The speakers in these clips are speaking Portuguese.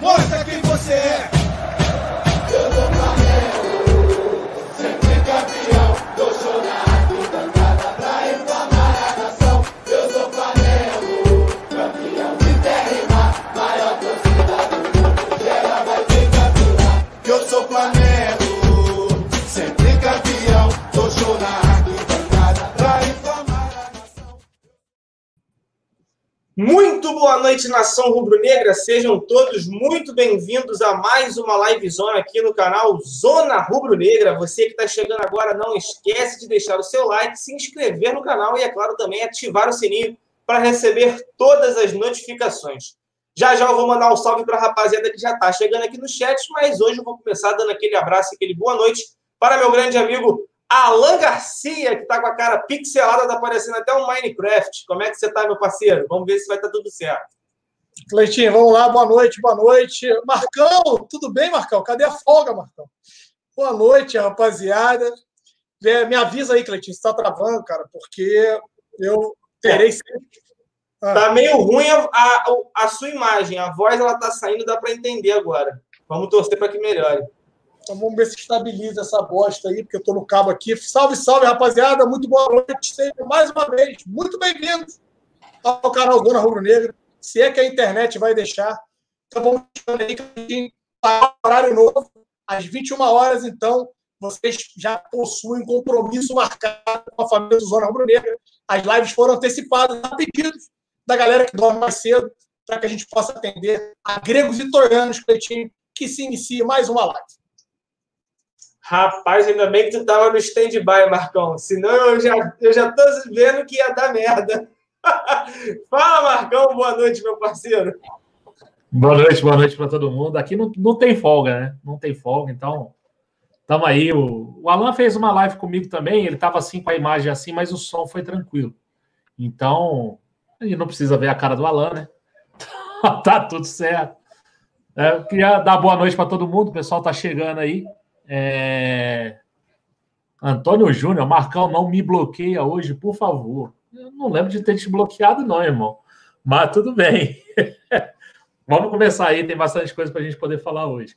Mostra quem você é. Eu sou Flamengo, sempre campeão. Show na arquibancada pra inflamar a nação. Eu sou Flamengo, campeão de terra. Maior torcida do mundo, geral vai ser campeão. Eu sou Flamengo, sempre campeão. Show na arquibancada pra inflamar a nação. Muito boa noite, nação rubro-negra. Sejam todos muito bem-vindos a mais uma live zona aqui no canal Zona Rubro-Negra. Você que está chegando agora, não esquece de deixar o seu like, se inscrever no canal e, é claro, também ativar o sininho para receber todas as notificações. Já já eu vou mandar um salve para a rapaziada que já está chegando aqui no chat, mas hoje eu vou começar dando aquele abraço, aquele boa noite para meu grande amigo Alan Garcia, que está com a cara pixelada, tá aparecendo até um Minecraft. Como é que você tá, meu parceiro? Vamos ver se vai estar tudo certo. Cleitinho, vamos lá, boa noite, boa noite. Marcão, tudo bem, Marcão? Cadê a folga, Marcão? Boa noite, rapaziada. É, Me avisa aí, Cleitinho, se está travando, cara, porque eu terei sempre. Ah, Tá meio ruim a, a, a sua imagem, a voz ela tá saindo, dá para entender agora. Vamos torcer para que melhore. Então vamos ver se estabiliza essa bosta aí, porque eu tô no cabo aqui. Salve, salve, rapaziada. Muito boa noite. Sejam mais uma vez muito bem-vindos ao canal Dona Rubro Negra. Se é que a internet vai deixar. Então vamos aí, horário novo, às 21 horas, então. Vocês já possuem compromisso marcado com a família do Zona Rubro Negra. As lives foram antecipadas a pedidos da galera que dorme mais cedo, para que a gente possa atender a gregos e troianos, que se inicia mais uma live. Rapaz, ainda bem que tu tava no stand-by, Marcão. Senão eu já, eu já tô vendo que ia dar merda. Fala, Marcão. Boa noite, meu parceiro. Boa noite, boa noite para todo mundo. Aqui não, não tem folga, né? Não tem folga, então estamos aí. O, o Alan fez uma live comigo também, ele estava assim com a imagem assim, mas o som foi tranquilo. Então, a gente não precisa ver a cara do Alan, né? tá tudo certo. É, queria dar boa noite para todo mundo, o pessoal tá chegando aí. É, Antônio Júnior, Marcão, não me bloqueia hoje, por favor. Eu não lembro de ter te bloqueado, não, irmão. Mas tudo bem. Vamos começar aí, tem bastante coisa para a gente poder falar hoje.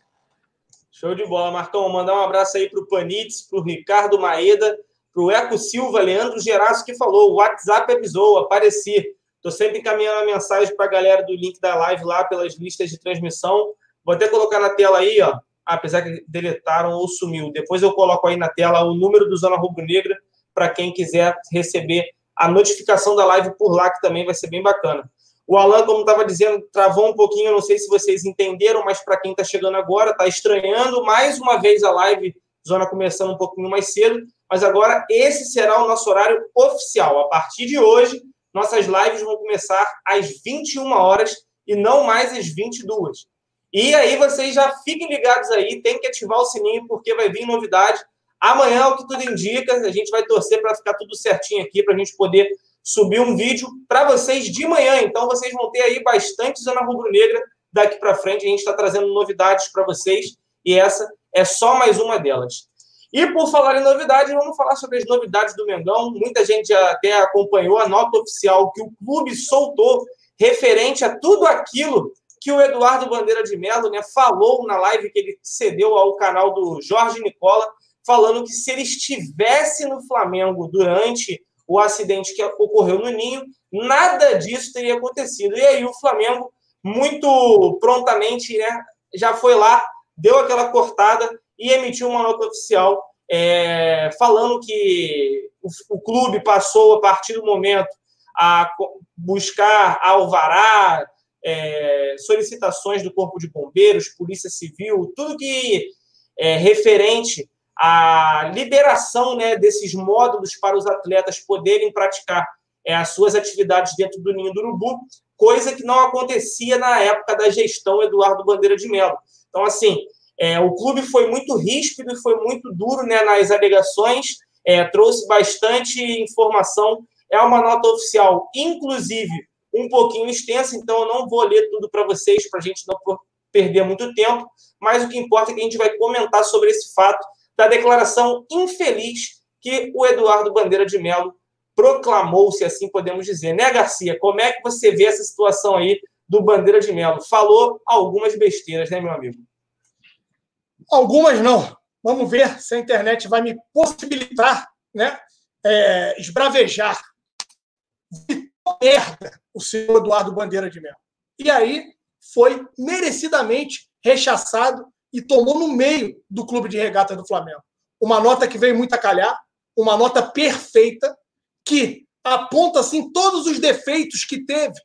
Show de bola, Marcão. Vou mandar um abraço aí pro Panitz, pro Ricardo Maeda, pro Eco Silva, Leandro Geraço, que falou: o WhatsApp avisou, apareci. Tô sempre encaminhando a mensagem para a galera do link da live lá pelas listas de transmissão. Vou até colocar na tela aí, ó. Apesar que deletaram ou sumiu. Depois eu coloco aí na tela o número do Zona Rubro Negra para quem quiser receber a notificação da live por lá, que também vai ser bem bacana. O Alan, como estava dizendo, travou um pouquinho, não sei se vocês entenderam, mas para quem está chegando agora, está estranhando mais uma vez a live, zona começando um pouquinho mais cedo, mas agora esse será o nosso horário oficial. A partir de hoje, nossas lives vão começar às 21 horas e não mais às 22. E aí vocês já fiquem ligados aí, tem que ativar o sininho porque vai vir novidade. Amanhã, o que tudo indica, a gente vai torcer para ficar tudo certinho aqui, para a gente poder subir um vídeo para vocês de manhã. Então, vocês vão ter aí bastante Zona Rubro Negra daqui para frente. A gente está trazendo novidades para vocês e essa é só mais uma delas. E por falar em novidades, vamos falar sobre as novidades do Mengão. Muita gente até acompanhou a nota oficial que o clube soltou referente a tudo aquilo que o Eduardo Bandeira de Mello né, falou na live que ele cedeu ao canal do Jorge Nicola, falando que se ele estivesse no Flamengo durante o acidente que ocorreu no Ninho, nada disso teria acontecido. E aí o Flamengo, muito prontamente, né, já foi lá, deu aquela cortada e emitiu uma nota oficial é, falando que o, o, clube passou, a partir do momento, a buscar alvará, é, solicitações do Corpo de Bombeiros, Polícia Civil, tudo que é referente à liberação né, desses módulos para os atletas poderem praticar é, as suas atividades dentro do Ninho do Urubu, coisa que não acontecia na época da gestão Eduardo Bandeira de Mello. Então, assim, é, o clube foi muito ríspido e foi muito duro né, nas alegações, é, trouxe bastante informação. É uma nota oficial, inclusive um pouquinho extensa, então eu não vou ler tudo para vocês, para a gente não perder muito tempo, mas o que importa é que a gente vai comentar sobre esse fato da declaração infeliz que o Eduardo Bandeira de Mello proclamou, se assim podemos dizer. Né, Garcia? Como é que você vê essa situação aí do Bandeira de Melo. Falou algumas besteiras, né, meu amigo? Algumas não. Vamos ver se a internet vai me possibilitar né, é, esbravejar. Merda o senhor Eduardo Bandeira de Melo. E aí foi merecidamente rechaçado e tomou no meio do clube de regata do Flamengo. Uma nota que veio muito a calhar, uma nota perfeita, que aponta assim todos os defeitos que teve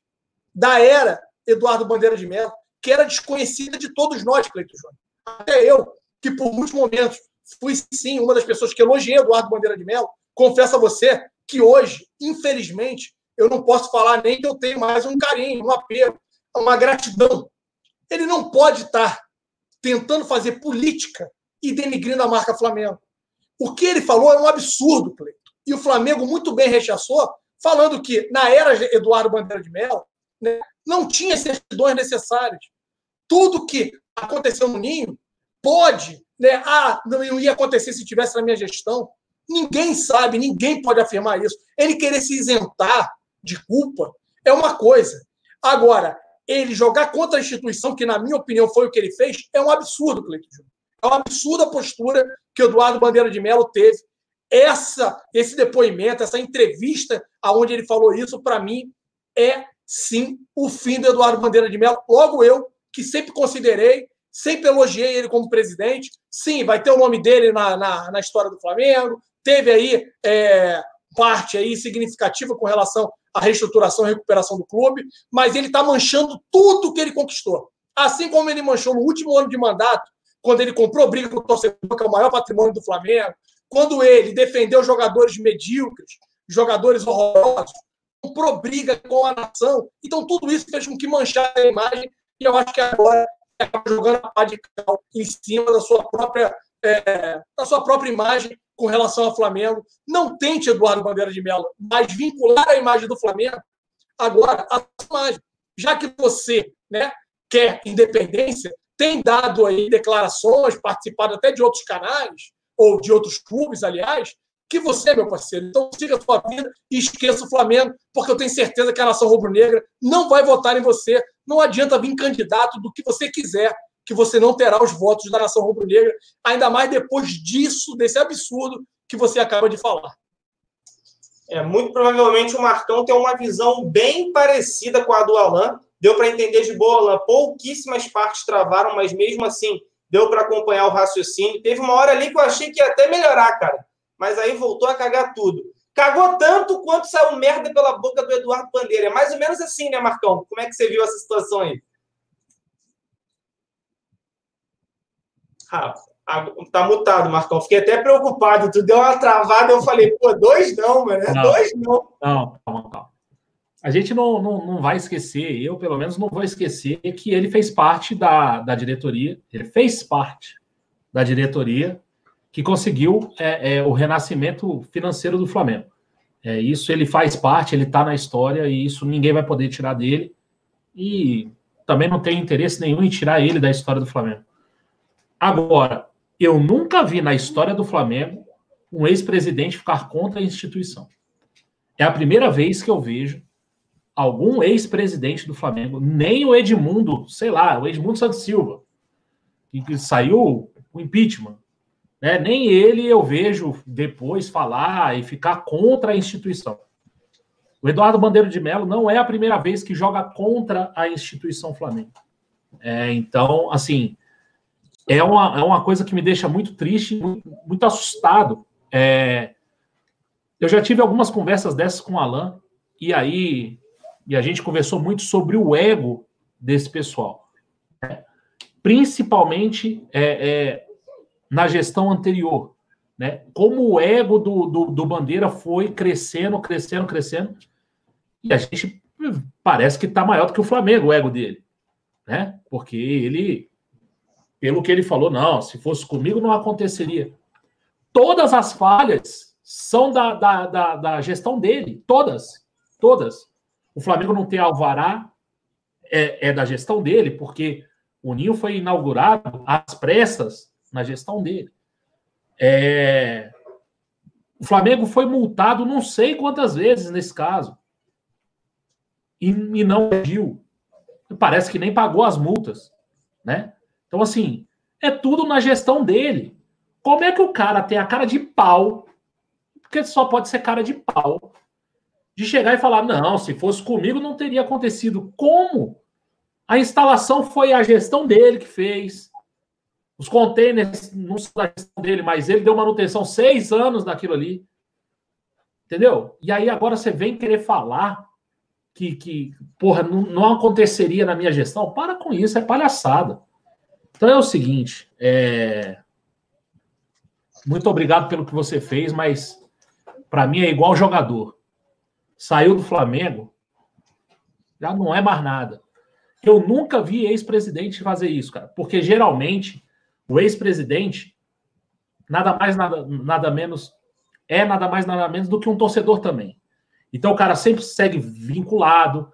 da era Eduardo Bandeira de Mello, que era desconhecida de todos nós, Cleiton Júnior. Até eu, que por muitos momentos fui sim uma das pessoas que elogiei Eduardo Bandeira de Mello, confesso a você que hoje, infelizmente, eu não posso falar nem que eu tenho mais um carinho, um apelo, uma gratidão. Ele não pode estar tentando fazer política e denigrindo a marca Flamengo. O que ele falou é um absurdo, Cleiton. E o Flamengo muito bem rechaçou, falando que na era Eduardo Bandeira de Mello, né, não tinha certidões necessárias. Tudo que aconteceu no Ninho pode, né, ah, não ia acontecer se tivesse na minha gestão. Ninguém sabe, ninguém pode afirmar isso. Ele querer se isentar de culpa é uma coisa. Agora, ele jogar contra a instituição, que na minha opinião foi o que ele fez, é um absurdo, Cleiton Júnior. É uma absurda postura que o Eduardo Bandeira de Mello teve. Essa, esse depoimento, essa entrevista aonde ele falou isso, para mim, é sim o fim do Eduardo Bandeira de Mello. Logo eu, que sempre considerei, sempre elogiei ele como presidente. Sim, vai ter o nome dele na, na, na história do Flamengo. Teve aí é, parte aí significativa com relação à reestruturação e recuperação do clube, mas ele está manchando tudo que ele conquistou. Assim como ele manchou no último ano de mandato, quando ele comprou briga com o torcedor, que é o maior patrimônio do Flamengo, quando ele defendeu jogadores medíocres, jogadores horrorosos, comprou briga com a nação. Então, tudo isso fez com que manchasse a imagem, e eu acho que agora acaba jogando a pá de cal em cima da sua própria, é, da sua própria imagem com relação ao Flamengo. Não tente, Eduardo Bandeira de Mello, mas vincular a imagem do Flamengo agora à imagem. Já que você né, quer independência, tem dado aí declarações, participado até de outros canais, ou de outros clubes, aliás, que você, meu parceiro. Então siga a sua vida e esqueça o Flamengo, porque eu tenho certeza que a nação rubro-negra não vai votar em você. Não adianta vir candidato do que você quiser, que você não terá os votos da nação rubro-negra, ainda mais depois disso, desse absurdo que você acaba de falar. É, muito provavelmente o Marcão tem uma visão bem parecida com a do Alain. Deu para entender de boa, Alain. Pouquíssimas partes travaram, mas mesmo assim deu para acompanhar o raciocínio. Teve uma hora ali que eu achei que ia até melhorar, cara mas aí voltou a cagar tudo. Cagou tanto quanto saiu merda pela boca do Eduardo Bandeira. É mais ou menos assim, né, Marcão? Como é que você viu essa situação aí? Ah, tá mutado, Marcão. Fiquei até preocupado. Tu deu uma travada, eu falei, pô, dois não, mano. Não, dois não. Não, calma, calma. A gente não, não, não vai esquecer, eu pelo menos não vou esquecer, que ele fez parte da, da diretoria, ele fez parte da diretoria que conseguiu é, é, o renascimento financeiro do Flamengo. É, isso ele faz parte, ele está na história e isso ninguém vai poder tirar dele. E também não tem interesse nenhum em tirar ele da história do Flamengo. Agora, eu nunca vi na história do Flamengo um ex-presidente ficar contra a instituição. É a primeira vez que eu vejo algum ex-presidente do Flamengo, nem o Edmundo, sei lá, o Edmundo Santos Silva, que saiu o impeachment, né? Nem ele eu vejo depois falar e ficar contra a instituição. O Eduardo Bandeiro de Mello não é a primeira vez que joga contra a instituição Flamengo. É, então, assim, é uma, é uma coisa que me deixa muito triste, muito, muito assustado. É, eu já tive algumas conversas dessas com o Alan, e aí e a gente conversou muito sobre o ego desse pessoal. Né? Principalmente é, é, na gestão anterior. Né? Como o ego do, do, do Bandeira foi crescendo, crescendo, crescendo. E a gente parece que está maior do que o Flamengo, o ego dele. Né? Porque ele, pelo que ele falou, não, se fosse comigo não aconteceria. Todas as falhas são da, da, da, da gestão dele. Todas. Todas. O Flamengo não tem alvará, é, é da gestão dele, porque o Ninho foi inaugurado às pressas na gestão dele. É... O Flamengo foi multado não sei quantas vezes nesse caso. E, e não agiu. parece que nem pagou as multas, né? Então, assim, é tudo na gestão dele. Como é que o cara tem a cara de pau, porque só pode ser cara de pau, de chegar e falar: não, se fosse comigo não teria acontecido. Como? A instalação foi a gestão dele que fez. Os containers não são da gestão dele, mas ele deu manutenção seis anos daquilo ali. Entendeu? E aí agora você vem querer falar que, que porra, não, não aconteceria na minha gestão. Para com isso, é palhaçada. Então é o seguinte, é... muito obrigado pelo que você fez, mas para mim é igual jogador. Saiu do Flamengo, já não é mais nada. Eu nunca vi ex-presidente fazer isso, cara, porque geralmente o ex-presidente nada mais nada, nada menos é nada mais nada menos do que um torcedor também. Então o cara sempre segue vinculado,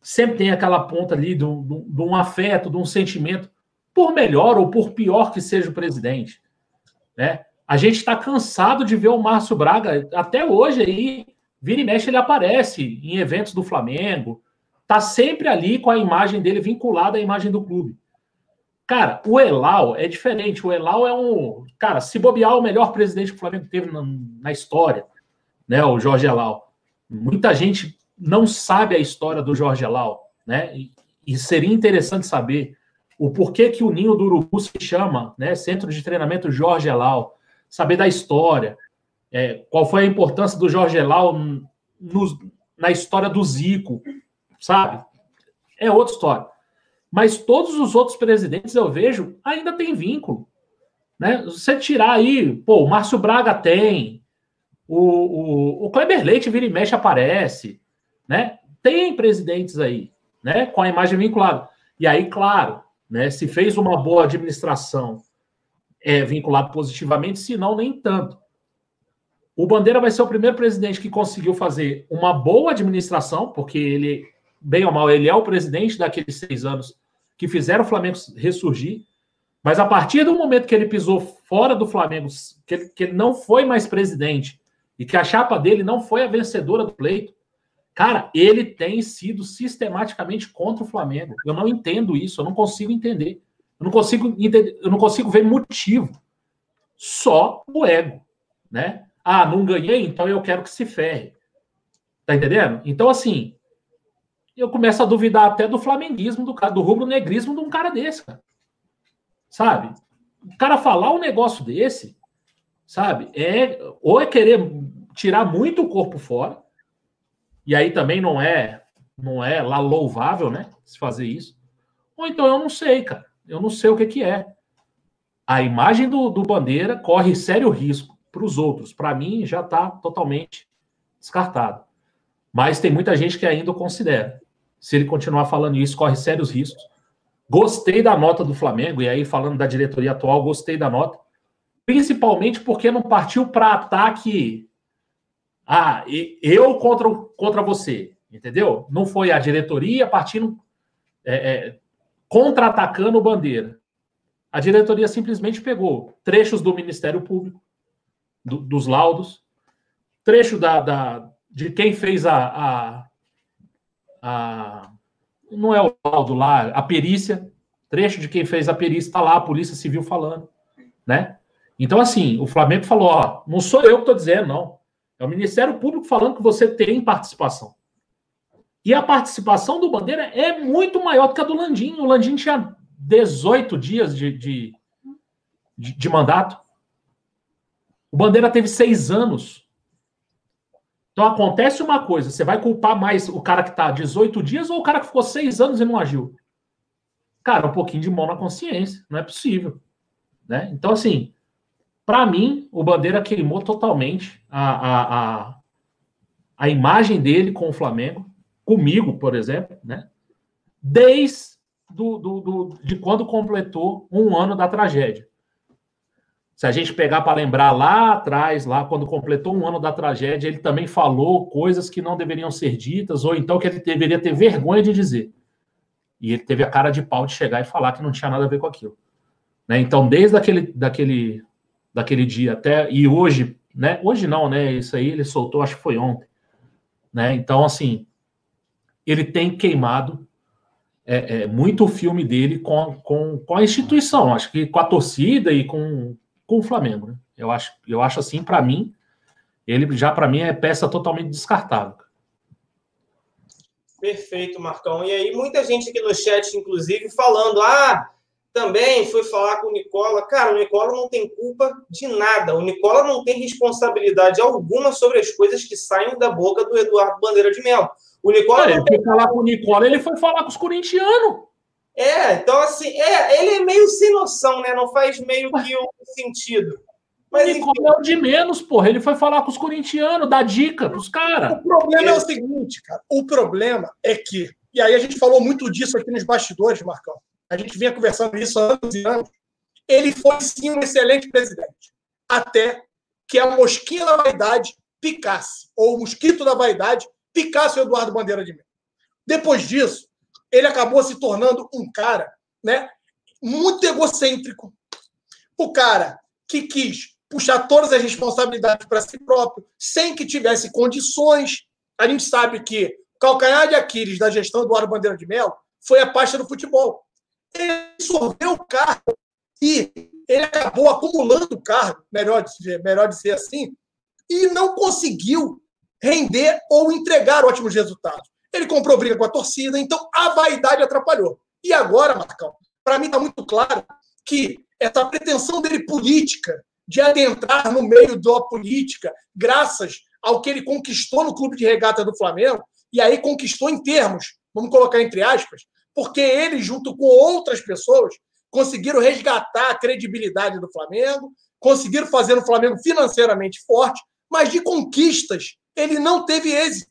sempre tem aquela ponta ali de um, de um afeto, de um sentimento, por melhor ou por pior que seja o presidente, né? A gente está cansado de ver o Márcio Braga até hoje aí, vira e mexe ele aparece em eventos do Flamengo, tá sempre ali com a imagem dele vinculada à imagem do clube. Cara, o Elal é diferente. O Elal é um. Cara, se bobear, o melhor presidente que o Flamengo teve na, na história, né? O Jorge Elal. Muita gente não sabe a história do Jorge Elal, né? E, e seria interessante saber o porquê que o Ninho do Urubu se chama, né? Centro de Treinamento Jorge Elal. Saber da história. É, qual foi a importância do Jorge Elal no, na história do Zico, sabe? É outra história. Mas todos os outros presidentes eu vejo ainda tem vínculo. Né? Você tirar aí, pô, o Márcio Braga tem, o, o, o Kleber Leite vira e mexe aparece, né? Tem presidentes aí, né? Com a imagem vinculada. E aí, claro, né? Se fez uma boa administração, é vinculado positivamente, se não, nem tanto. O Bandeira vai ser o primeiro presidente que conseguiu fazer uma boa administração, porque ele bem ou mal, ele é o presidente daqueles seis anos que fizeram o Flamengo ressurgir. Mas a partir do momento que ele pisou fora do Flamengo, que ele, que ele não foi mais presidente e que a chapa dele não foi a vencedora do pleito, cara, ele tem sido sistematicamente contra o Flamengo. Eu não entendo isso, eu não consigo entender. Eu não consigo entender, eu não consigo ver motivo. Só o ego, né? Ah, não ganhei, então eu quero que se ferre. Tá entendendo? Então, assim, eu começo a duvidar até do flamenguismo, do, do rubro-negrismo de um cara desse, cara. Sabe? O cara falar um negócio desse, sabe? É, ou é querer tirar muito o corpo fora, e aí também não é não é lá louvável, né? Se fazer isso. Ou então eu não sei, cara. Eu não sei o que, que é. A imagem do, do Bandeira corre sério risco para os outros. Para mim, já está totalmente descartado. Mas tem muita gente que ainda o considera se ele continuar falando isso, corre sérios riscos. Gostei da nota do Flamengo, e aí falando da diretoria atual, gostei da nota, principalmente porque não partiu para ataque. Ah, eu contra, contra você, entendeu? Não foi a diretoria partindo é, é, contra-atacando o Bandeira. A diretoria simplesmente pegou trechos do Ministério Público, do, dos laudos, trecho da, da, de quem fez a, a a, não é o laudo lá, a perícia, trecho de quem fez a perícia está lá, a Polícia Civil falando, né? Então, assim, o Flamengo falou, ó, não sou eu que estou dizendo, não. É o Ministério Público falando que você tem participação. E a participação do Bandeira é muito maior do que a do Landim. O Landim tinha 18 dias de, de, de, de mandato. O Bandeira teve seis anos. Então acontece uma coisa, você vai culpar mais o cara que está 18 dias ou o cara que ficou seis anos e não agiu? Cara, um pouquinho de mão na consciência, não é possível. Né? Então, assim, para mim, o Bandeira queimou totalmente a, a, a, a, imagem dele com o Flamengo, comigo, por exemplo, né? desde do, do, do, de quando completou um ano da tragédia. Se a gente pegar para lembrar lá atrás, lá quando completou um ano da tragédia, ele também falou coisas que não deveriam ser ditas, ou então que ele deveria ter vergonha de dizer. E ele teve a cara de pau de chegar e falar que não tinha nada a ver com aquilo. Né? Então, desde aquele, daquele, daquele dia até. E hoje, né? Hoje não, né? Isso aí ele soltou, acho que foi ontem. Né? Então, assim, ele tem queimado é, é, muito o filme dele com, com, com a instituição, acho que com a torcida e com, com o Flamengo. Né? Eu, acho, eu acho assim, para mim, ele já para mim é peça totalmente descartável. Perfeito, Marcão. E aí, muita gente aqui no chat, inclusive, falando: ah, também foi falar com o Nicola. Cara, o Nicola não tem culpa de nada. O Nicola não tem responsabilidade alguma sobre as coisas que saem da boca do Eduardo Bandeira de Mello. O Nicola. É, ele foi falar com o Nicola, ele foi falar com os corintianos. É, então assim, é, ele é meio sem noção, né? Não faz meio que um sentido. Mas, o Nicola é o de menos, porra. Ele foi falar com os corintianos, dar dica pros caras. O problema é o seguinte, cara. O problema é que, e aí a gente falou muito disso aqui nos bastidores, Marcão. A gente vinha conversando isso há anos e anos. Ele foi sim um excelente presidente. Até que a mosquinha da vaidade picasse, ou o mosquito da vaidade picasse o Eduardo Bandeira de Mello. Depois disso, ele acabou se tornando um cara né, muito egocêntrico. O cara que quis puxar todas as responsabilidades para si próprio, sem que tivesse condições. A gente sabe que o calcanhar de Aquiles da gestão do Eduardo Bandeira de Mello foi a pasta do futebol. Absorveu o cargo e ele acabou acumulando o cargo, melhor de, melhor dizer assim, e não conseguiu render ou entregar ótimos resultados. Ele comprou briga com a torcida, então a vaidade atrapalhou. E agora, Marcão, para mim está muito claro que essa pretensão dele política, de adentrar no meio da política, graças ao que ele conquistou no clube de regata do Flamengo, e aí conquistou em termos, vamos colocar entre aspas, porque ele, junto com outras pessoas, conseguiram resgatar a credibilidade do Flamengo, conseguiram fazer o Flamengo financeiramente forte, mas de conquistas ele não teve êxito.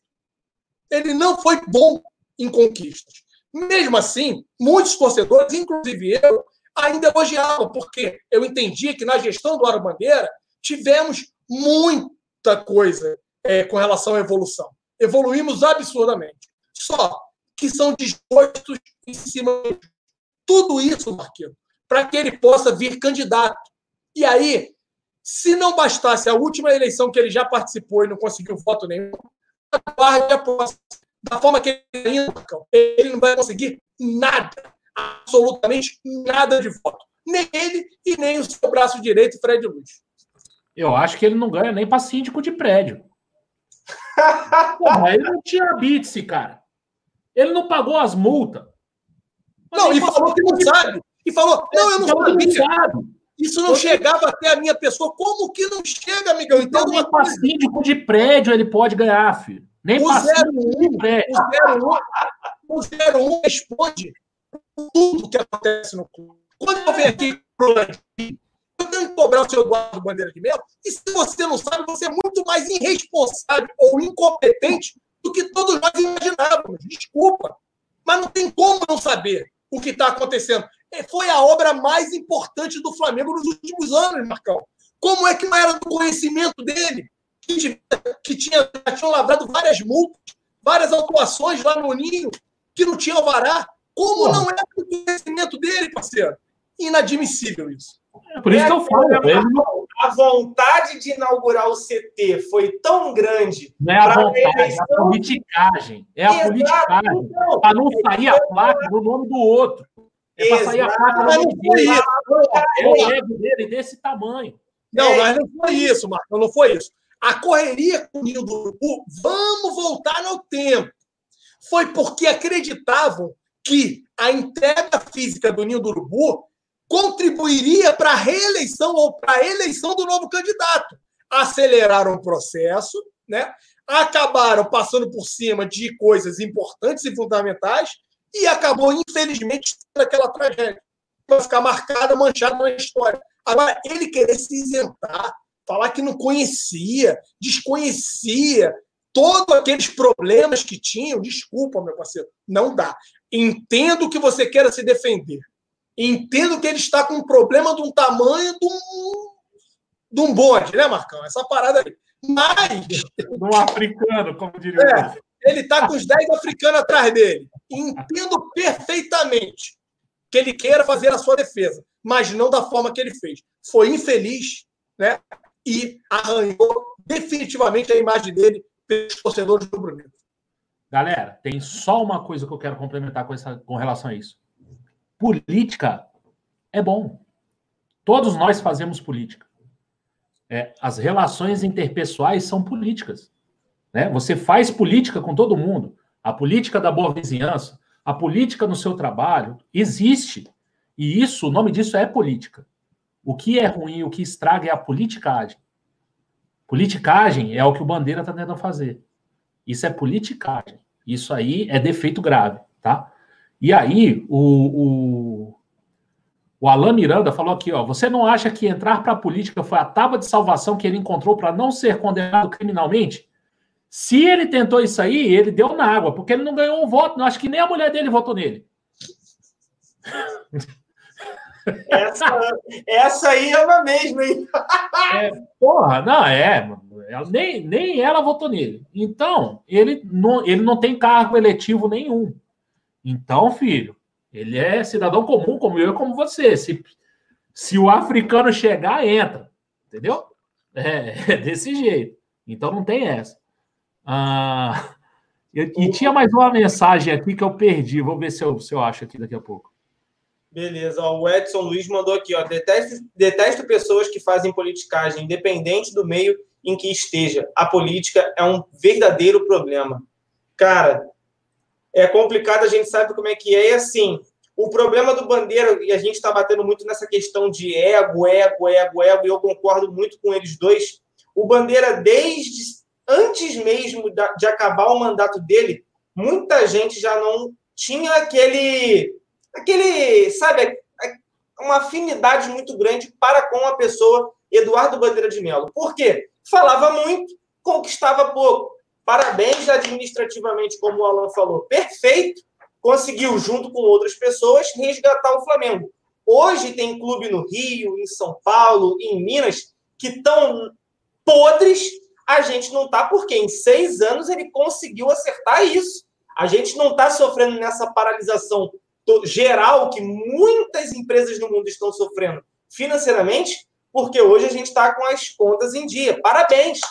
Ele não foi bom em conquistas. Mesmo assim, muitos torcedores, inclusive eu, ainda elogiavam, porque eu entendia que na gestão do Aro Bandeira tivemos muita coisa é, com relação à evolução. Evoluímos absurdamente. Só que são dispostos em cima de tudo isso, Marquinhos, para que ele possa vir candidato. E aí, se não bastasse a última eleição que ele já participou e não conseguiu voto nenhum, aguarde a próxima. Da forma que ele indo, ele não vai conseguir nada, absolutamente nada de voto. Nem ele e nem o seu braço direito, Fred Luz. Eu acho que ele não ganha nem para síndico de prédio. Ele não tinha bits, cara. Ele não pagou as multas. Não, e falou que não sabe. E falou, não, eu não sabia. Isso não chegava até a minha pessoa. Como que não chega, amigão? Então, nem para síndico de prédio ele pode ganhar, filho. Nem o 01, de prédio. O 01, o 01 responde tudo que acontece no clube. Quando eu venho aqui pro eu tenho que cobrar o seu Eduardo Bandeira de Melo. E se você não sabe, você é muito mais irresponsável ou incompetente do que todos nós imaginávamos. Desculpa. Mas não tem como não saber o que está acontecendo. É, foi a obra mais importante do Flamengo nos últimos anos, Marcão. Como é que não era do conhecimento dele? Que, que tinha, tinha lavrado várias multas, várias atuações lá no Ninho, que não tinha alvará. Como não era do conhecimento dele, parceiro? Inadmissível isso. É por isso é, que eu falo. É, a vontade de inaugurar o CT foi tão grande. Não é a vontade, é a politicagem. É a Exato. politicagem. Para não sair a placa no nome do outro. É para sair a placa no nome dele. É o ego dele desse tamanho. Não, é. mas não foi isso, Marcos. Não foi isso. A correria com o Ninho do Urubu, vamos voltar no tempo. Foi porque acreditavam que a entrega física do Ninho do Urubu contribuiria para a reeleição ou para a eleição do novo candidato. Aceleraram o processo, né? acabaram passando por cima de coisas importantes e fundamentais e acabou, infelizmente, aquela tragédia. Vai ficar marcada, manchada na história. Agora, ele querer se isentar, falar que não conhecia, desconhecia todos aqueles problemas que tinham, desculpa, meu parceiro, não dá. Entendo que você queira se defender, entendo que ele está com um problema de um tamanho de um, de um bonde, né, Marcão? Essa parada aí. Mas. Um africano, como diria. É, ele está com os 10 africanos atrás dele. Entendo perfeitamente que ele queira fazer a sua defesa, mas não da forma que ele fez. Foi infeliz, né? E arranhou definitivamente a imagem dele pelos torcedores do Bruno. Galera, tem só uma coisa que eu quero complementar com, essa, com relação a isso. Política é bom. Todos nós fazemos política. É, as relações interpessoais são políticas. Né? Você faz política com todo mundo. A política da boa vizinhança, a política no seu trabalho, existe. E isso, o nome disso é política. O que é ruim, o que estraga é a politicagem. Politicagem é o que o Bandeira está tentando fazer. Isso é politicagem. Isso aí é defeito grave, tá? E aí, o, o, o Alain Miranda falou aqui, ó, você não acha que entrar para a política foi a tábua de salvação que ele encontrou para não ser condenado criminalmente? Se ele tentou isso aí, ele deu na água, porque ele não ganhou um voto. Não acho que nem a mulher dele votou nele. Essa, essa aí é uma mesmo, hein? É, porra, não, é. Ela, nem, nem ela votou nele. Então, ele não, ele não tem cargo eletivo nenhum. Então, filho, ele é cidadão comum, como eu e como você. Se, se o africano chegar, entra. Entendeu? É, é desse jeito. Então não tem essa. Ah, e, e tinha mais uma mensagem aqui que eu perdi. Vou ver se eu, se eu acho aqui daqui a pouco. Beleza, o Edson Luiz mandou aqui, ó. Detesto, detesto pessoas que fazem politicagem, independente do meio em que esteja. A política é um verdadeiro problema. Cara, é complicado, a gente sabe como é que é, e assim, o problema do Bandeira, e a gente está batendo muito nessa questão de ego, ego, ego, ego, e eu concordo muito com eles dois. O Bandeira, desde antes mesmo de acabar o mandato dele, muita gente já não tinha aquele aquele, sabe, uma afinidade muito grande para com a pessoa Eduardo Bandeira de Mello. Por quê? Falava muito, conquistava pouco. Parabéns administrativamente, como o Alan falou, perfeito. Conseguiu, junto com outras pessoas, resgatar o Flamengo. Hoje tem clube no Rio, em São Paulo, em Minas, que estão podres. A gente não está, porque em seis anos ele conseguiu acertar isso. A gente não está sofrendo nessa paralisação geral que muitas empresas no mundo estão sofrendo financeiramente, porque hoje a gente está com as contas em dia. Parabéns!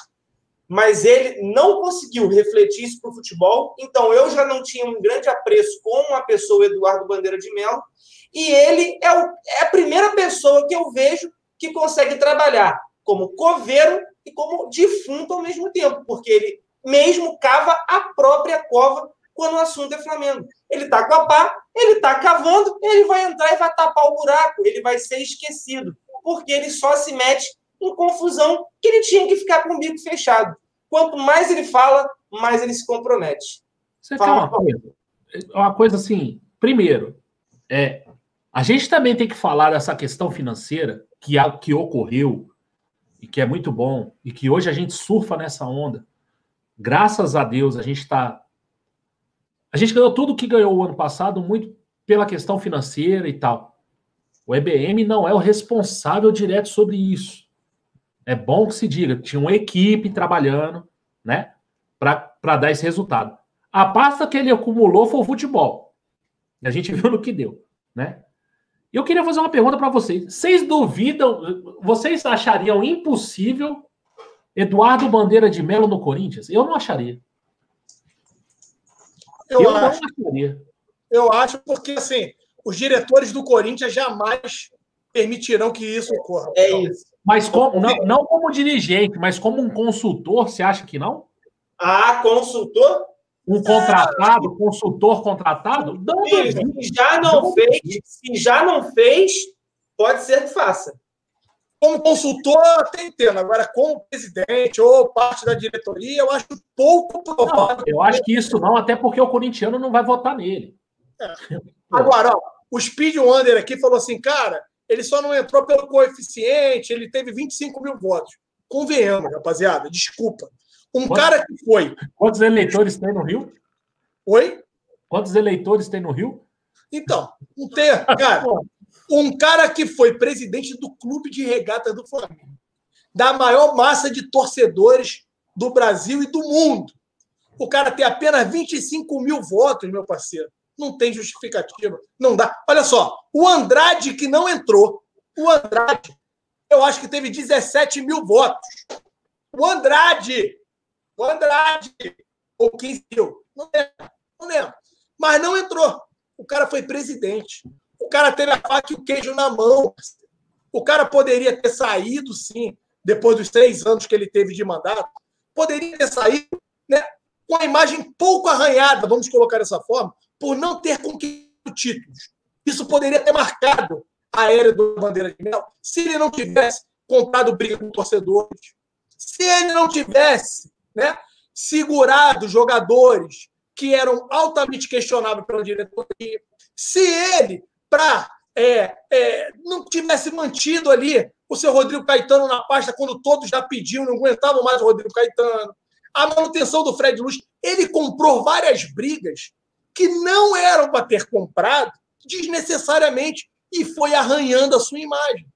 Mas ele não conseguiu refletir isso para o futebol, então eu já não tinha um grande apreço com a pessoa Eduardo Bandeira de Mello, e ele é, o, é a primeira pessoa que eu vejo que consegue trabalhar como coveiro e como defunto ao mesmo tempo, porque ele mesmo cava a própria cova quando o assunto é Flamengo. Ele está com a pá, ele está cavando, ele vai entrar e vai tapar o buraco, ele vai ser esquecido, porque ele só se mete em confusão que ele tinha que ficar com o bico fechado. Quanto mais ele fala, mais ele se compromete. Você fala uma coisa, uma coisa assim, primeiro, é, a gente também tem que falar dessa questão financeira que, que ocorreu e que é muito bom e que hoje a gente surfa nessa onda. Graças a Deus, a gente está a gente ganhou tudo que ganhou o ano passado, muito pela questão financeira e tal. O EBM não é o responsável direto sobre isso. É bom que se diga, tinha uma equipe trabalhando, né, para dar esse resultado. A pasta que ele acumulou foi o futebol. E a gente viu no que deu, né? Eu queria fazer uma pergunta para vocês. Vocês duvidam, vocês achariam impossível Eduardo Bandeira de Melo no Corinthians? Eu não acharia. Eu, eu acho. Eu acho porque, assim, os diretores do Corinthians jamais permitirão que isso ocorra. É isso. Mas como, não, não como dirigente, mas como um consultor, você acha que não? Ah, consultor? Um contratado, ah, consultor contratado? Não, se já não fez, se já não fez, pode ser que faça. Como consultor, até entendo. Agora, como presidente ou parte da diretoria, eu acho pouco provável. Não, eu acho que isso não, até porque o corintiano não vai votar nele. É. Agora, ó, o Speed Wonder aqui falou assim, cara, ele só não entrou pelo coeficiente, ele teve 25 mil votos. Convenhamos, rapaziada, desculpa. Um quantos, cara que foi. Quantos eleitores tem no Rio? Oi? Quantos eleitores tem no Rio? Então, um ter, cara, um cara que foi presidente do clube de regata do Flamengo, da maior massa de torcedores do Brasil e do mundo. O cara tem apenas 25 mil votos, meu parceiro. Não tem justificativa. Não dá. Olha só, o Andrade que não entrou. O Andrade, eu acho que teve 17 mil votos. O Andrade, o Andrade, ou 15 mil. Não lembro. Não lembro. Mas não entrou. O cara foi presidente. O cara teve a faca e o queijo na mão. O cara poderia ter saído, sim, depois dos três anos que ele teve de mandato. Poderia ter saído né, com a imagem pouco arranhada, vamos colocar dessa forma, por não ter conquistado títulos. Isso poderia ter marcado a era do Bandeira de Mel se ele não tivesse comprado briga com torcedores, se ele não tivesse né, segurado jogadores que eram altamente questionáveis pela diretoria, se ele, para é, é, não tivesse mantido ali o seu Rodrigo Caetano na pasta quando todos já pediam, não aguentavam mais o Rodrigo Caetano, a manutenção do Fred Luz, ele comprou várias brigas que não eram para ter comprado desnecessariamente e foi arranhando a sua imagem.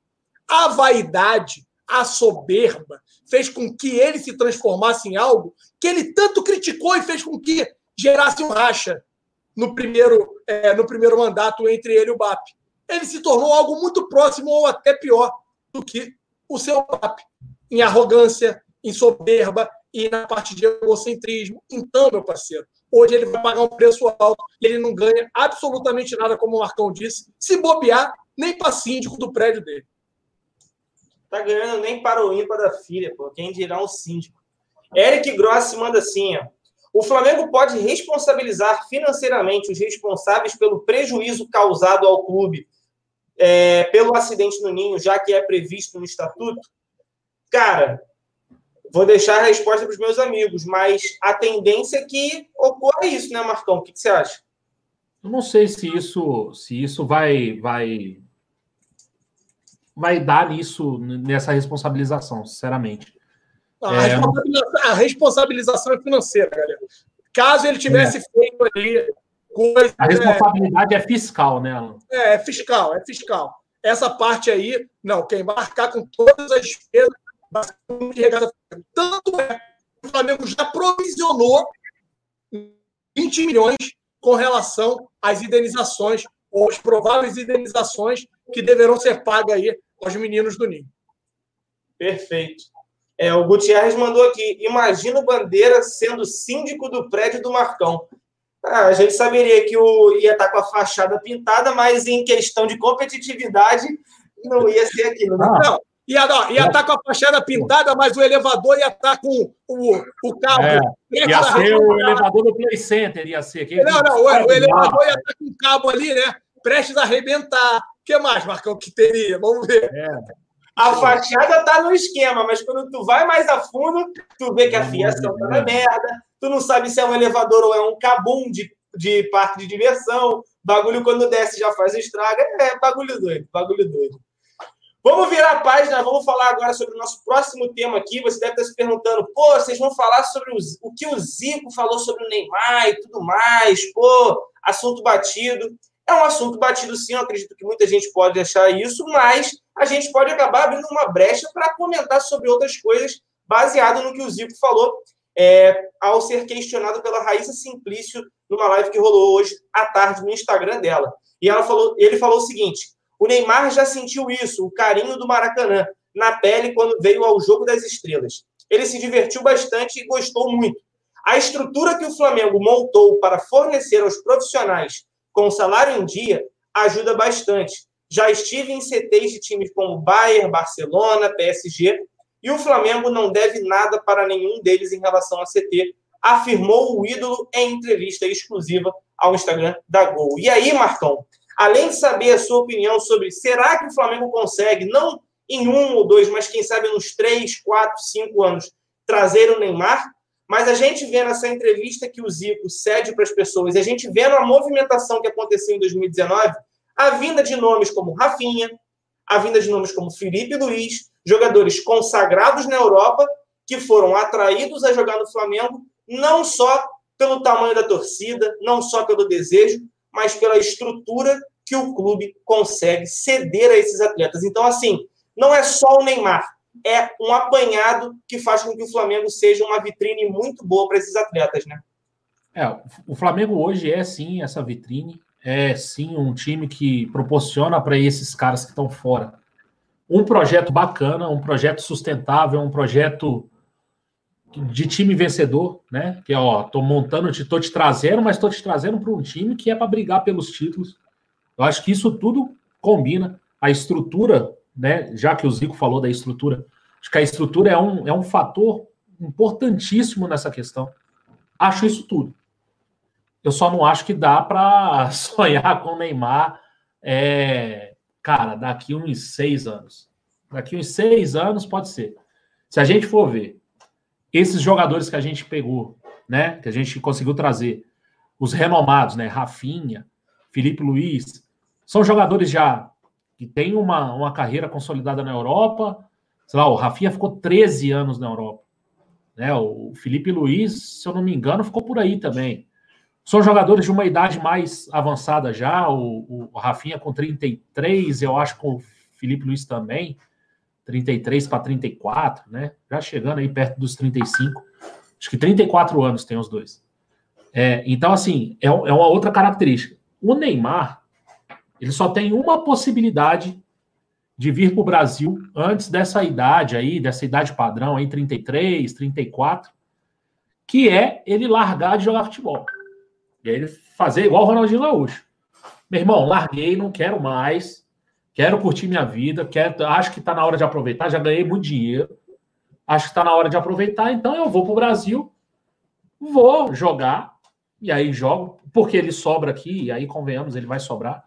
A vaidade, a soberba, fez com que ele se transformasse em algo que ele tanto criticou e fez com que gerasse um racha no primeiro, é, no primeiro mandato entre ele e o BAP. Ele se tornou algo muito próximo ou até pior do que o seu BAP, em arrogância, em soberba e na parte de egocentrismo. Então, meu parceiro, hoje ele vai pagar um preço alto e ele não ganha absolutamente nada, como o Marcão disse, se bobear, nem para síndico do prédio dele. Tá ganhando nem para o ímpar da filha, pô. Quem dirá um síndico. Eric Grossi manda assim, ó. O Flamengo pode responsabilizar financeiramente os responsáveis pelo prejuízo causado ao clube é, pelo acidente no Ninho, já que é previsto no estatuto? Cara, vou deixar a resposta para os meus amigos, mas a tendência é que ocorra isso, né, Marcão? O que, que você acha? Eu não sei se isso, se isso vai, vai, vai dar nisso, nessa responsabilização, sinceramente. A, é... responsabilização, a responsabilização é financeira, galera. Caso ele tivesse é. feito ali coisa. A responsabilidade é, é fiscal, né, Alan? É, é fiscal, é fiscal. Essa parte aí, não, quem vai arcar com todas as despesas tanto é que o Flamengo já provisionou 20 milhões com relação às indenizações, ou as prováveis indenizações que deverão ser pagas aí aos meninos do Ninho. Perfeito. É, o Gutierrez mandou aqui: imagina o Bandeira sendo síndico do prédio do Marcão. Ah, a gente saberia que o ia estar com a fachada pintada, mas em questão de competitividade não ia ser aquilo. Né? Não, ia, não, ia estar com a fachada pintada, mas o elevador ia estar com o, o cabo. É, ia ser o elevador do Play Center, ia ser. Não, não, o, o elevador ia estar com o cabo ali, né? Prestes a arrebentar. O que mais, Marcão, que teria? Vamos ver. É. A fachada tá no esquema, mas quando tu vai mais a fundo, tu vê que a fiação tá na merda, tu não sabe se é um elevador ou é um cabum de, de parque de diversão. Bagulho quando desce já faz estraga. É bagulho doido, bagulho doido. Vamos virar a página, vamos falar agora sobre o nosso próximo tema aqui. Você deve estar se perguntando, pô, vocês vão falar sobre o, que o Zico falou sobre o Neymar e tudo mais, pô, assunto batido. É um assunto batido sim, eu acredito que muita gente pode achar isso, mas a gente pode acabar abrindo uma brecha para comentar sobre outras coisas baseado no que o Zico falou é, ao ser questionado pela Raíssa Simplício numa live que rolou hoje à tarde no Instagram dela. E ela falou, ele falou o seguinte: o Neymar já sentiu isso, o carinho do Maracanã, na pele quando veio ao Jogo das Estrelas. Ele se divertiu bastante e gostou muito. A estrutura que o Flamengo montou para fornecer aos profissionais com salário em dia ajuda bastante. Já estive em CTs de times como Bayern, Barcelona, PSG, e o Flamengo não deve nada para nenhum deles em relação a CT, afirmou o ídolo em entrevista exclusiva ao Instagram da Gol. E aí, Marcão, além de saber a sua opinião sobre será que o Flamengo consegue, não em um ou dois, mas quem sabe nos três, quatro, cinco anos, trazer o Neymar, mas a gente vê nessa entrevista que o Zico cede para as pessoas, e a gente vê a movimentação que aconteceu em 2019, a vinda de nomes como Rafinha, a vinda de nomes como Felipe Luiz, jogadores consagrados na Europa, que foram atraídos a jogar no Flamengo, não só pelo tamanho da torcida, não só pelo desejo, mas pela estrutura que o clube consegue ceder a esses atletas. Então, assim, não é só o Neymar é um apanhado que faz com que o Flamengo seja uma vitrine muito boa para esses atletas, né? É, o Flamengo hoje é sim essa vitrine, é sim um time que proporciona para esses caras que estão fora um projeto bacana, um projeto sustentável, um projeto de time vencedor, né? Que ó, tô montando, tô te trazendo, mas tô te trazendo para um time que é para brigar pelos títulos. Eu acho que isso tudo combina. A estrutura, né? Já que o Zico falou da estrutura, acho que a estrutura é um, é um fator importantíssimo nessa questão. Acho isso tudo. Eu só não acho que dá para sonhar com o Neymar, é, cara, daqui uns seis anos. Daqui uns seis anos pode ser. Se a gente for ver esses jogadores que a gente pegou, né, que a gente conseguiu trazer, os renomados, né, Rafinha, Felipe Luiz, são jogadores já que têm uma, uma carreira consolidada na Europa. Sei lá, o Rafinha ficou 13 anos na Europa. Né? O Felipe Luiz, se eu não me engano, ficou por aí também. São jogadores de uma idade mais avançada já. O, o Rafinha com 33, eu acho que o Felipe Luiz também. 33 para 34, né? Já chegando aí perto dos 35. Acho que 34 anos tem os dois. É, então, assim, é, é uma outra característica. O Neymar, ele só tem uma possibilidade de vir para o Brasil antes dessa idade aí, dessa idade padrão aí, 33, 34, que é ele largar de jogar futebol. E aí ele fazer igual o Ronaldinho Gaúcho. Meu irmão, larguei, não quero mais, quero curtir minha vida, quero, acho que está na hora de aproveitar, já ganhei muito dinheiro, acho que está na hora de aproveitar, então eu vou para o Brasil, vou jogar, e aí jogo, porque ele sobra aqui, e aí convenhamos, ele vai sobrar.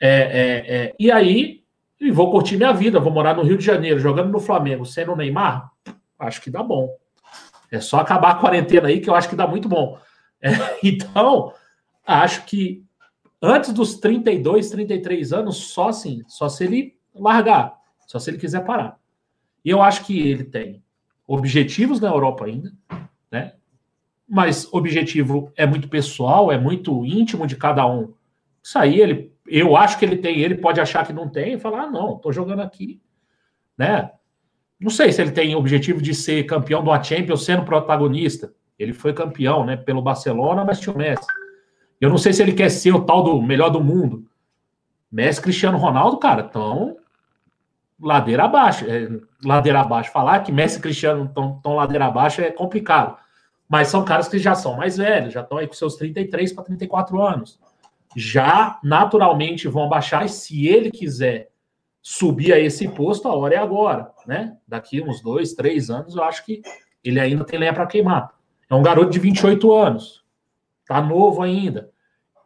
É, é, é, e aí e vou curtir minha vida, vou morar no Rio de Janeiro, jogando no Flamengo, sendo o Neymar, acho que dá bom. É só acabar a quarentena aí, que eu acho que dá muito bom. É, então, acho que antes dos 32, 33 anos, só assim, só se ele largar, só se ele quiser parar. E eu acho que ele tem objetivos na Europa ainda, né? Mas objetivo é muito pessoal, é muito íntimo de cada um. Isso aí ele eu acho que ele tem, ele pode achar que não tem e falar, ah, não, tô jogando aqui, né? Não sei se ele tem objetivo de ser campeão do Champions sendo protagonista. Ele foi campeão, né, pelo Barcelona, mas tinha o Messi. Eu não sei se ele quer ser o tal do melhor do mundo. Messi, Cristiano Ronaldo, cara, estão ladeira abaixo. É, ladeira abaixo. Falar que Messi e Cristiano estão ladeira abaixo é complicado. Mas são caras que já são mais velhos, já estão aí com seus 33 para 34 anos já naturalmente vão baixar, e se ele quiser subir a esse posto, a hora é agora, né? Daqui uns dois, três anos, eu acho que ele ainda tem lenha para queimar. É um garoto de 28 anos, tá novo ainda.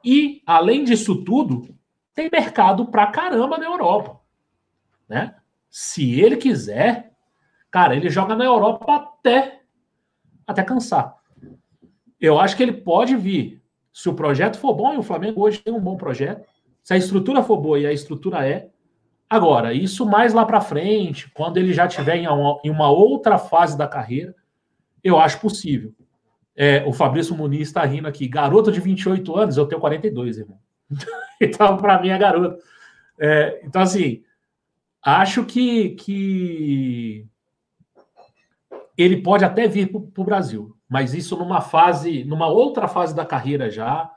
E, além disso tudo, tem mercado pra caramba na Europa, né? Se ele quiser, cara, ele joga na Europa até, até cansar. Eu acho que ele pode vir se o projeto for bom, e o Flamengo hoje tem um bom projeto, se a estrutura for boa e a estrutura é. Agora, isso mais lá para frente, quando ele já tiver em uma, em uma, outra fase da carreira, eu acho possível. É, o Fabrício Muniz está rindo aqui. Garoto de 28 anos, eu tenho 42, irmão. então, para mim, é garoto. É, então, assim, acho que, que ele pode até vir para o Brasil mas isso numa fase, numa outra fase da carreira já.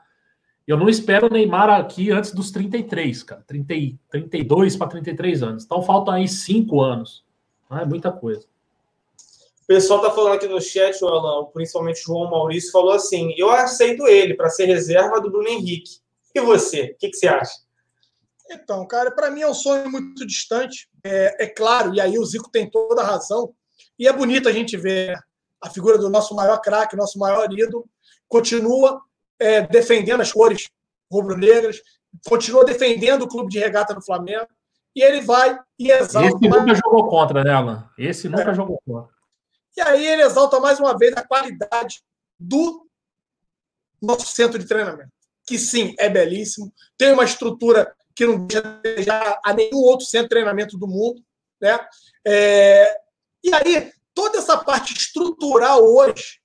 Eu não espero o Neymar aqui antes dos 33, cara. 30, 32 para 33 anos. Então faltam aí cinco anos. É muita coisa. O pessoal tá falando aqui no chat, Alan, principalmente o João Maurício, falou assim: eu aceito ele para ser reserva do Bruno Henrique. E você? O que, que você acha? Então, cara, para mim é um sonho muito distante. É, é, claro, e aí o Zico tem toda a razão. E é bonito a gente ver a figura do nosso maior craque, nosso maior ídolo, continua é, defendendo as cores rubro-negras, continua defendendo o clube de regata do Flamengo, e ele vai e exalta. Esse nunca jogou contra, né, Alan? Esse nunca é. jogou contra. E aí ele exalta mais uma vez a qualidade do nosso centro de treinamento, que sim, é belíssimo, tem uma estrutura que não deixa a nenhum outro centro de treinamento do mundo, né? É... E aí toda essa parte estrutural hoje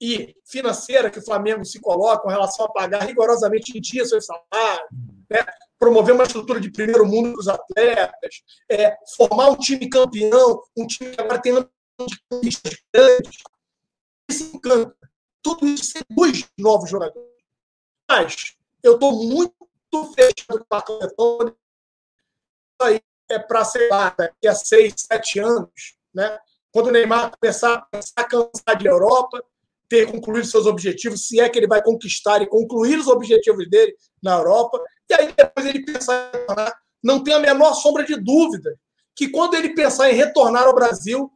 e financeira que o Flamengo se coloca com relação a pagar rigorosamente em dia seus salários, né? promover uma estrutura de primeiro mundo para os atletas, é, formar um time campeão, um time que agora tem conquistas grandes. Isso encanta. Tudo isso seduz novos jogadores. Mas eu estou muito fechado com a campanha. Aí é para, sei lá, daqui a seis, sete anos, né? Quando o Neymar começar a cansar de Europa, ter concluído seus objetivos, se é que ele vai conquistar e concluir os objetivos dele na Europa, e aí depois ele pensar em retornar, não tem a menor sombra de dúvida que quando ele pensar em retornar ao Brasil,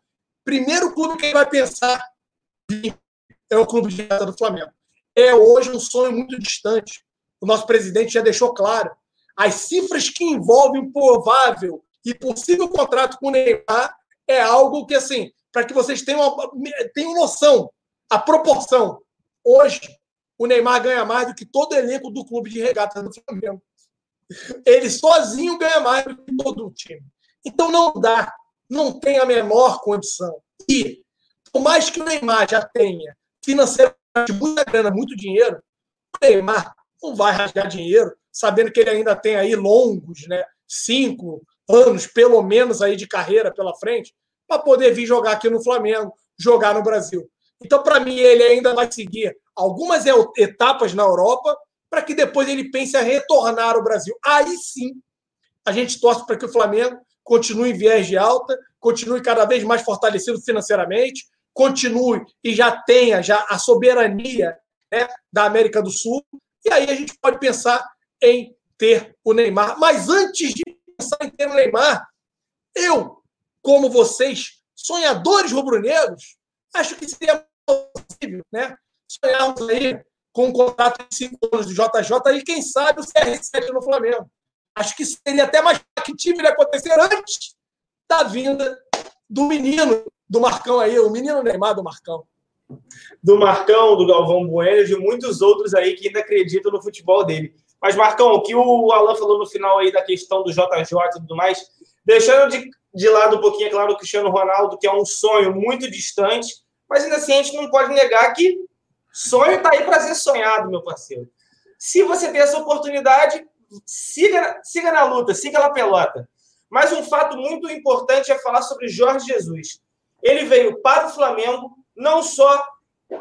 primeiro clube que ele vai pensar é o clube de do Flamengo. É hoje um sonho muito distante. O nosso presidente já deixou claro. As cifras que envolvem provável e possível contrato com o Neymar é algo que, assim, para que vocês tenham, tenham noção, a proporção. Hoje, o Neymar ganha mais do que todo o elenco do clube de regata do Flamengo. Ele sozinho ganha mais do que todo o time. Então não dá, não tem a menor condição. E, por mais que o Neymar já tenha financeiramente muita grana, muito dinheiro, o Neymar não vai rasgar dinheiro, sabendo que ele ainda tem aí longos, né? Cinco anos, pelo menos, aí de carreira pela frente, para poder vir jogar aqui no Flamengo, jogar no Brasil. Então, para mim, ele ainda vai seguir algumas etapas na Europa para que depois ele pense a retornar ao Brasil. Aí sim, a gente torce para que o Flamengo continue em viés de alta, continue cada vez mais fortalecido financeiramente, continue e já tenha já a soberania né, da América do Sul. E aí a gente pode pensar em ter o Neymar. Mas antes de pensar em ter o Neymar, eu, como vocês, sonhadores rubro-negros, acho que seria possível, né? Sonharmos aí com um contrato de cinco anos do JJ e, quem sabe, o CR7 no Flamengo. Acho que seria até mais factível de acontecer antes da vinda do menino do Marcão aí, o menino Neymar do Marcão. Do Marcão, do Galvão Bueno e de muitos outros aí que ainda acreditam no futebol dele. Mas, Marcão, o que o Alan falou no final aí da questão do JJ e tudo mais, deixando de, de lado um pouquinho, é claro, o Cristiano Ronaldo, que é um sonho muito distante, mas ainda assim a gente não pode negar que sonho está aí para ser sonhado, meu parceiro. Se você tem essa oportunidade, siga, siga na luta, siga na pelota. Mas um fato muito importante é falar sobre Jorge Jesus. Ele veio para o Flamengo não só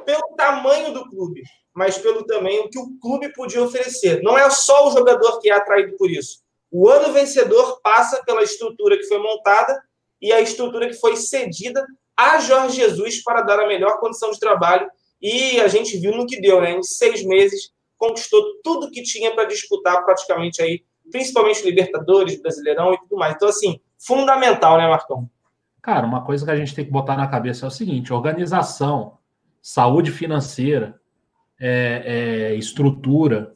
pelo tamanho do clube, mas pelo tamanho que o clube podia oferecer. Não é só o jogador que é atraído por isso. O ano vencedor passa pela estrutura que foi montada e a estrutura que foi cedida a Jorge Jesus para dar a melhor condição de trabalho. E a gente viu no que deu, né? Em seis meses, conquistou tudo que tinha para disputar praticamente aí, principalmente Libertadores, Brasileirão e tudo mais. Então, assim, fundamental, né, Marcão? Cara, uma coisa que a gente tem que botar na cabeça é o seguinte: organização, saúde financeira, é, é, estrutura,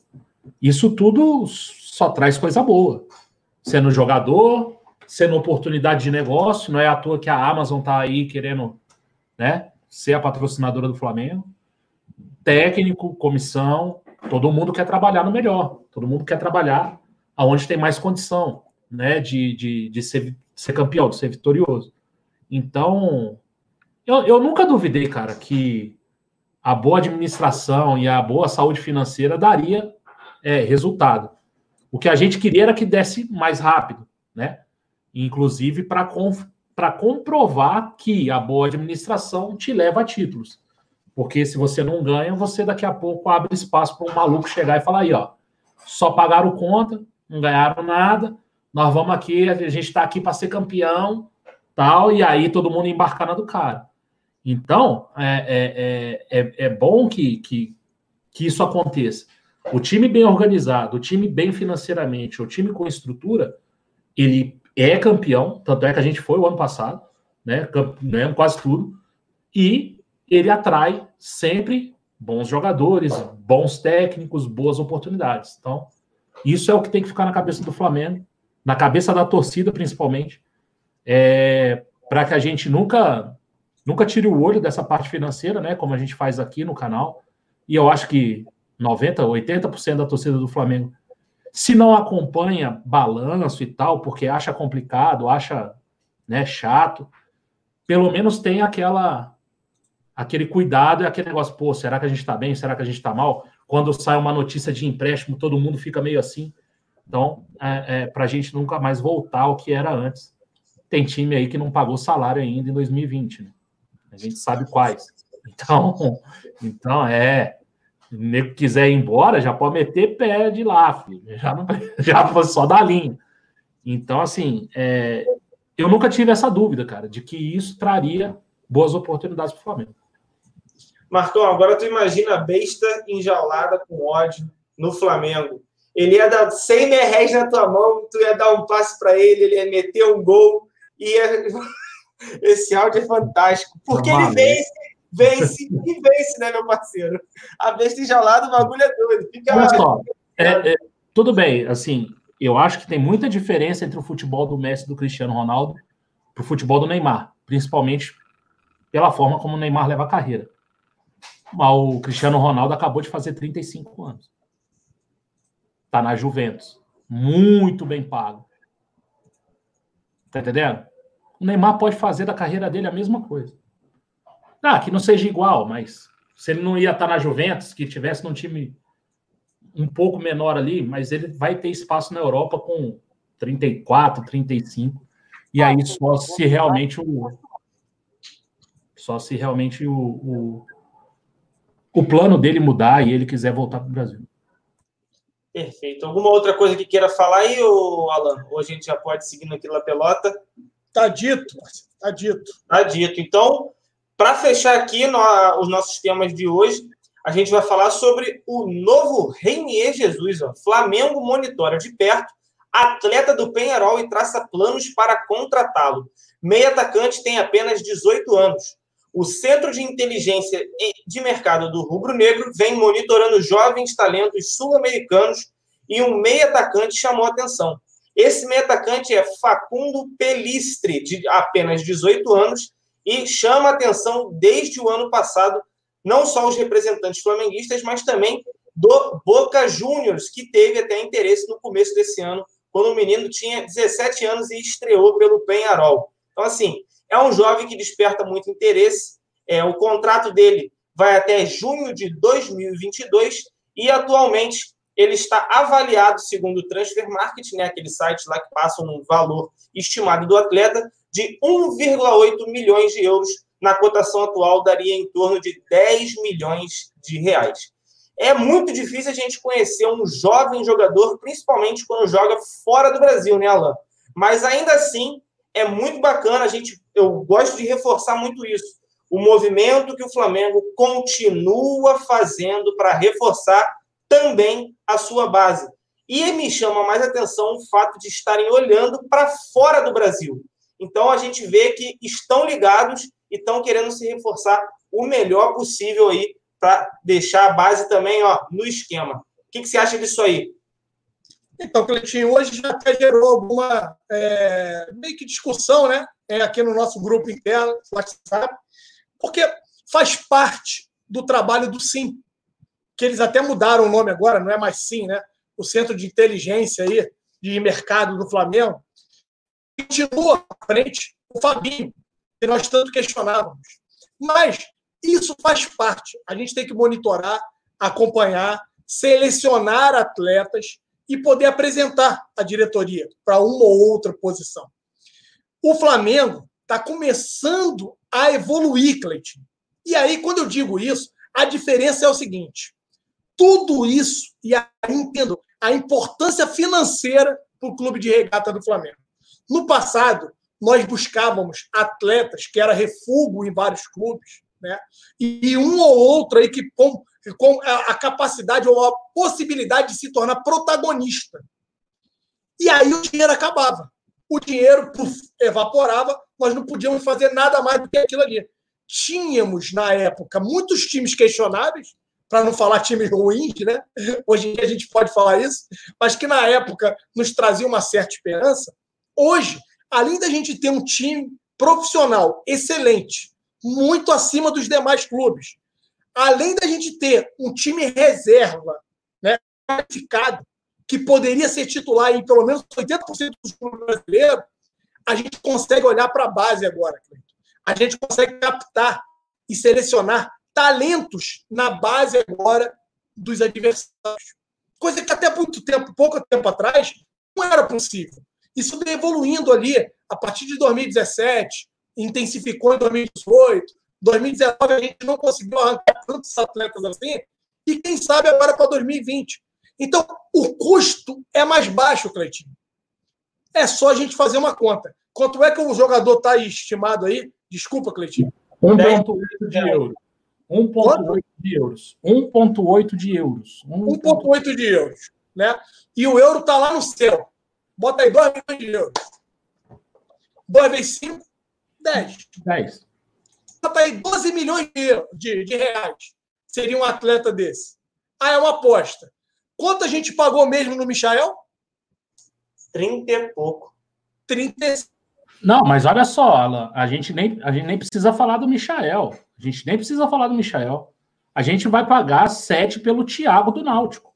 isso tudo só traz coisa boa. Sendo jogador, sendo oportunidade de negócio, não é à toa que a Amazon está aí querendo né, ser a patrocinadora do Flamengo. Técnico, comissão, todo mundo quer trabalhar no melhor, todo mundo quer trabalhar aonde tem mais condição né, de, de, de ser, ser campeão, de ser vitorioso. Então, eu, eu nunca duvidei, cara, que a boa administração e a boa saúde financeira daria é, resultado. O que a gente queria era que desse mais rápido, né? inclusive para comprovar que a boa administração te leva a títulos. Porque se você não ganha, você daqui a pouco abre espaço para um maluco chegar e falar aí, ó, só pagaram conta, não ganharam nada, nós vamos aqui, a gente está aqui para ser campeão, tal, e aí todo mundo embarcar na do cara. Então, é, é, é, é bom que, que, que isso aconteça. O time bem organizado, o time bem financeiramente, o time com estrutura, ele é campeão, tanto é que a gente foi o ano passado, né? Ganhamos quase tudo. E ele atrai sempre bons jogadores, bons técnicos, boas oportunidades. Então, isso é o que tem que ficar na cabeça do Flamengo, na cabeça da torcida, principalmente, é, para que a gente nunca nunca tire o olho dessa parte financeira, né? Como a gente faz aqui no canal. E eu acho que 90, 80% da torcida do Flamengo se não acompanha balanço e tal, porque acha complicado, acha né, chato, pelo menos tem aquela aquele cuidado e aquele negócio, pô, será que a gente está bem? Será que a gente está mal? Quando sai uma notícia de empréstimo, todo mundo fica meio assim. Então, é, é, para a gente nunca mais voltar ao que era antes. Tem time aí que não pagou salário ainda em 2020, né? A gente sabe quais. Então, então é nego quiser ir embora, já pode meter pé de lá, filho. Já, não, já só da linha. Então, assim, é, eu nunca tive essa dúvida, cara, de que isso traria boas oportunidades para o Flamengo. Marcão, agora tu imagina a besta enjaulada com ódio no Flamengo. Ele ia dar 100 merréis na tua mão, tu ia dar um passe para ele, ele ia meter um gol. Ia... Esse áudio é fantástico. Porque ele vence, vence e vence, né, meu parceiro? A besta enjaulada, o bagulho é doido. Fica Olha só, é, é, tudo bem, assim, eu acho que tem muita diferença entre o futebol do Messi e do Cristiano Ronaldo para o futebol do Neymar, principalmente pela forma como o Neymar leva a carreira. O Cristiano Ronaldo acabou de fazer 35 anos. Está na Juventus. Muito bem pago. Tá entendendo? O Neymar pode fazer da carreira dele a mesma coisa. Ah, que não seja igual, mas se ele não ia estar na Juventus, que tivesse num time um pouco menor ali, mas ele vai ter espaço na Europa com 34, 35. E aí só se realmente o. Só se realmente o, o, o plano dele mudar e ele quiser voltar para o Brasil. Perfeito. Alguma outra coisa que queira falar aí, Alan? Ou a gente já pode seguir naquilo da pelota? Tá dito, tá dito. Tá dito. Então, para fechar aqui no, os nossos temas de hoje, a gente vai falar sobre o novo Reinier Jesus. Ó. Flamengo monitora de perto atleta do Penharol e traça planos para contratá-lo. Meio atacante tem apenas 18 anos. O Centro de Inteligência de Mercado do Rubro Negro vem monitorando jovens talentos sul-americanos e um meio atacante chamou atenção. Esse meio atacante é Facundo Pelistre, de apenas 18 anos, e chama atenção desde o ano passado, não só os representantes flamenguistas, mas também do Boca Juniors, que teve até interesse no começo desse ano, quando o menino tinha 17 anos e estreou pelo Penharol. Então, assim, é um jovem que desperta muito interesse. É, o contrato dele vai até junho de 2022 e atualmente ele está avaliado, segundo o Transfer Market, né, aquele site lá que passa um valor estimado do atleta, de 1,8 milhões de euros. Na cotação atual, daria em torno de 10 milhões de reais. É muito difícil a gente conhecer um jovem jogador, principalmente quando joga fora do Brasil, né, Alan? Mas ainda assim, é muito bacana, a gente, eu gosto de reforçar muito isso. O movimento que o Flamengo continua fazendo para reforçar também a sua base. E me chama mais atenção o fato de estarem olhando para fora do Brasil. Então a gente vê que estão ligados e estão querendo se reforçar o melhor possível aí para deixar a base também ó, no esquema. O que, que você acha disso aí? Então, Cleitinho, hoje já até gerou alguma é, meio que discussão, né? É, aqui no nosso grupo interno, WhatsApp, porque faz parte do trabalho do SIM, que eles até mudaram o nome agora, não é mais SIM, né? O Centro de Inteligência aí, de Mercado do Flamengo. Continua à frente o Fabinho, que nós tanto questionávamos. Mas isso faz parte. A gente tem que monitorar, acompanhar, selecionar atletas e poder apresentar a diretoria para uma ou outra posição. O Flamengo está começando a evoluir, Cleitinho. E aí, quando eu digo isso, a diferença é o seguinte: tudo isso, e aí entendo a importância financeira para o clube de regata do Flamengo. No passado, nós buscávamos atletas que era refúgio em vários clubes, né? e um ou outro aí que com com a capacidade ou a possibilidade de se tornar protagonista. E aí o dinheiro acabava. O dinheiro evaporava, nós não podíamos fazer nada mais do que aquilo ali. Tínhamos, na época, muitos times questionáveis, para não falar times ruins, né? Hoje em dia a gente pode falar isso, mas que na época nos trazia uma certa esperança. Hoje, além da gente ter um time profissional excelente, muito acima dos demais clubes, além da gente ter um time reserva né, qualificado, que poderia ser titular em pelo menos 80% dos clubes brasileiros, a gente consegue olhar para a base agora. A gente consegue captar e selecionar talentos na base agora dos adversários. Coisa que até muito tempo, pouco tempo atrás, não era possível. Isso evoluindo ali a partir de 2017, intensificou em 2018, 2019 a gente não conseguiu arrancar tantos atletas assim, e quem sabe agora para 2020. Então, o custo é mais baixo, Cleitinho. É só a gente fazer uma conta. Quanto é que o jogador está estimado aí? Desculpa, Cleitinho. 1,8 de euros. 1,8 de euros. 1,8 de euros. 1,8 de euros. Né? E o euro está lá no céu. Bota aí 2 milhões de euros. 2 vezes 5, 10. 10. Bota aí 12 milhões de, de, de reais. Seria um atleta desse. Ah, é uma aposta. Quanto a gente pagou mesmo no Michael? 30 e pouco. 35. Não, mas olha só, Alan, a gente nem, a gente nem precisa falar do Michael. A gente nem precisa falar do Michael. A gente vai pagar 7 pelo Thiago do Náutico.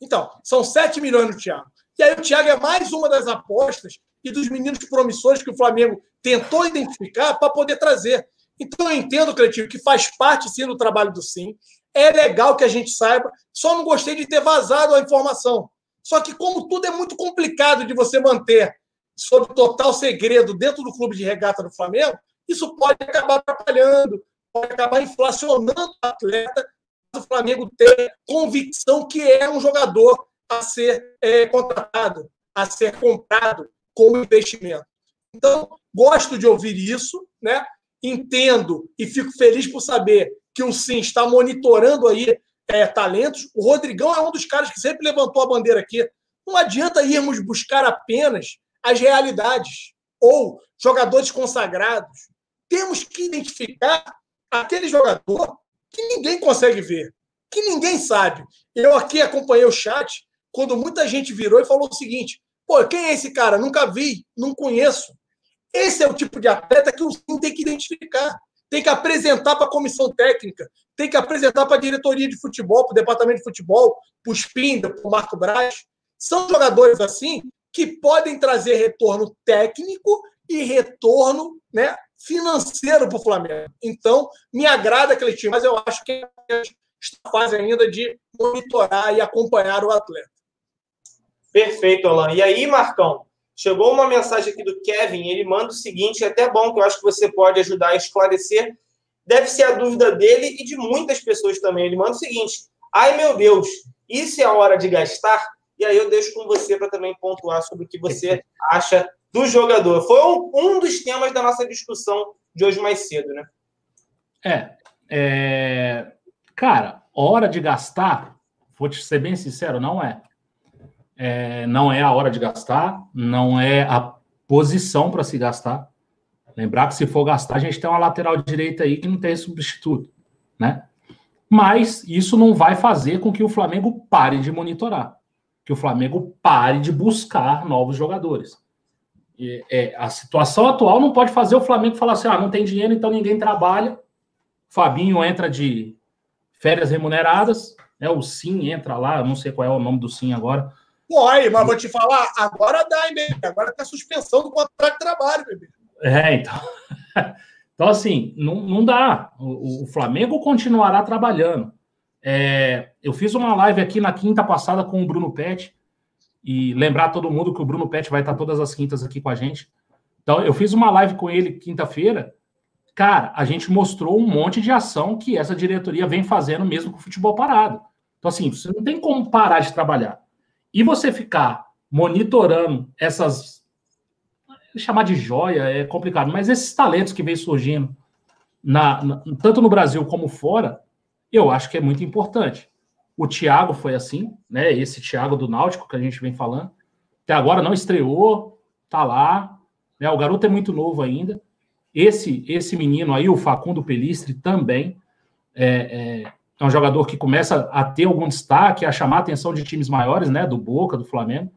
Então, são 7 milhões no Thiago. E aí o Thiago é mais uma das apostas e dos meninos promissores que o Flamengo tentou identificar para poder trazer. Então eu entendo, Cleitinho, que faz parte sim do trabalho do Sim. É legal que a gente saiba, só não gostei de ter vazado a informação. Só que, como tudo é muito complicado de você manter sob total segredo dentro do clube de regata do Flamengo, isso pode acabar atrapalhando, pode acabar inflacionando o atleta, o Flamengo ter convicção que é um jogador a ser é, contratado, a ser comprado como investimento. Então, gosto de ouvir isso, né? entendo e fico feliz por saber que o Sim está monitorando aí é, talentos. O Rodrigão é um dos caras que sempre levantou a bandeira aqui. Não adianta irmos buscar apenas as realidades ou jogadores consagrados. Temos que identificar aquele jogador que ninguém consegue ver, que ninguém sabe. Eu aqui acompanhei o chat quando muita gente virou e falou o seguinte: pô, quem é esse cara? Nunca vi, não conheço. Esse é o tipo de atleta que o Sim tem que identificar. Tem que apresentar para a comissão técnica, tem que apresentar para a diretoria de futebol, para o departamento de futebol, para o Spinda, para o Marco Braz. São jogadores assim que podem trazer retorno técnico e retorno né, financeiro para o Flamengo. Então, me agrada aquele time, mas eu acho que está fase ainda de monitorar e acompanhar o atleta. Perfeito, Alan. E aí, Marcão, chegou uma mensagem aqui do Kevin, ele manda o seguinte, é até bom que eu acho que você pode ajudar a esclarecer. Deve ser a dúvida dele e de muitas pessoas também. Ele manda o seguinte: ai meu Deus, isso é a hora de gastar? E aí eu deixo com você para também pontuar sobre o que você acha do jogador. Foi um, um, dos temas da nossa discussão de hoje mais cedo, né? É, é. Cara, hora de gastar, vou te ser bem sincero, não é. é não é a hora de gastar, não é a posição para se gastar. Lembrar que se for gastar, a gente tem uma lateral direita aí que não tem substituto, né? Mas isso não vai fazer com que o Flamengo pare de monitorar que o Flamengo pare de buscar novos jogadores. E, é, a situação atual não pode fazer o Flamengo falar assim: ah, não tem dinheiro, então ninguém trabalha. Fabinho entra de férias remuneradas, né? O Sim entra lá, eu não sei qual é o nome do Sim agora. Oi, mas vou te falar, agora dá, hein, bebê? Agora tá suspensão do contrato de trabalho, bebê. É, então. Então, assim, não, não dá. O, o Flamengo continuará trabalhando. É, eu fiz uma live aqui na quinta passada com o Bruno Pet e lembrar todo mundo que o Bruno Pet vai estar todas as quintas aqui com a gente. Então, eu fiz uma live com ele quinta-feira. Cara, a gente mostrou um monte de ação que essa diretoria vem fazendo mesmo com o futebol parado. Então, assim, você não tem como parar de trabalhar. E você ficar monitorando essas. Chamar de joia é complicado, mas esses talentos que vem surgindo, na, na tanto no Brasil como fora, eu acho que é muito importante. O Thiago foi assim, né? Esse Thiago do Náutico que a gente vem falando. Até agora não estreou, tá lá. Né? O garoto é muito novo ainda. Esse esse menino aí, o Facundo Pelistre, também é, é, é um jogador que começa a ter algum destaque, a chamar a atenção de times maiores, né? Do Boca, do Flamengo.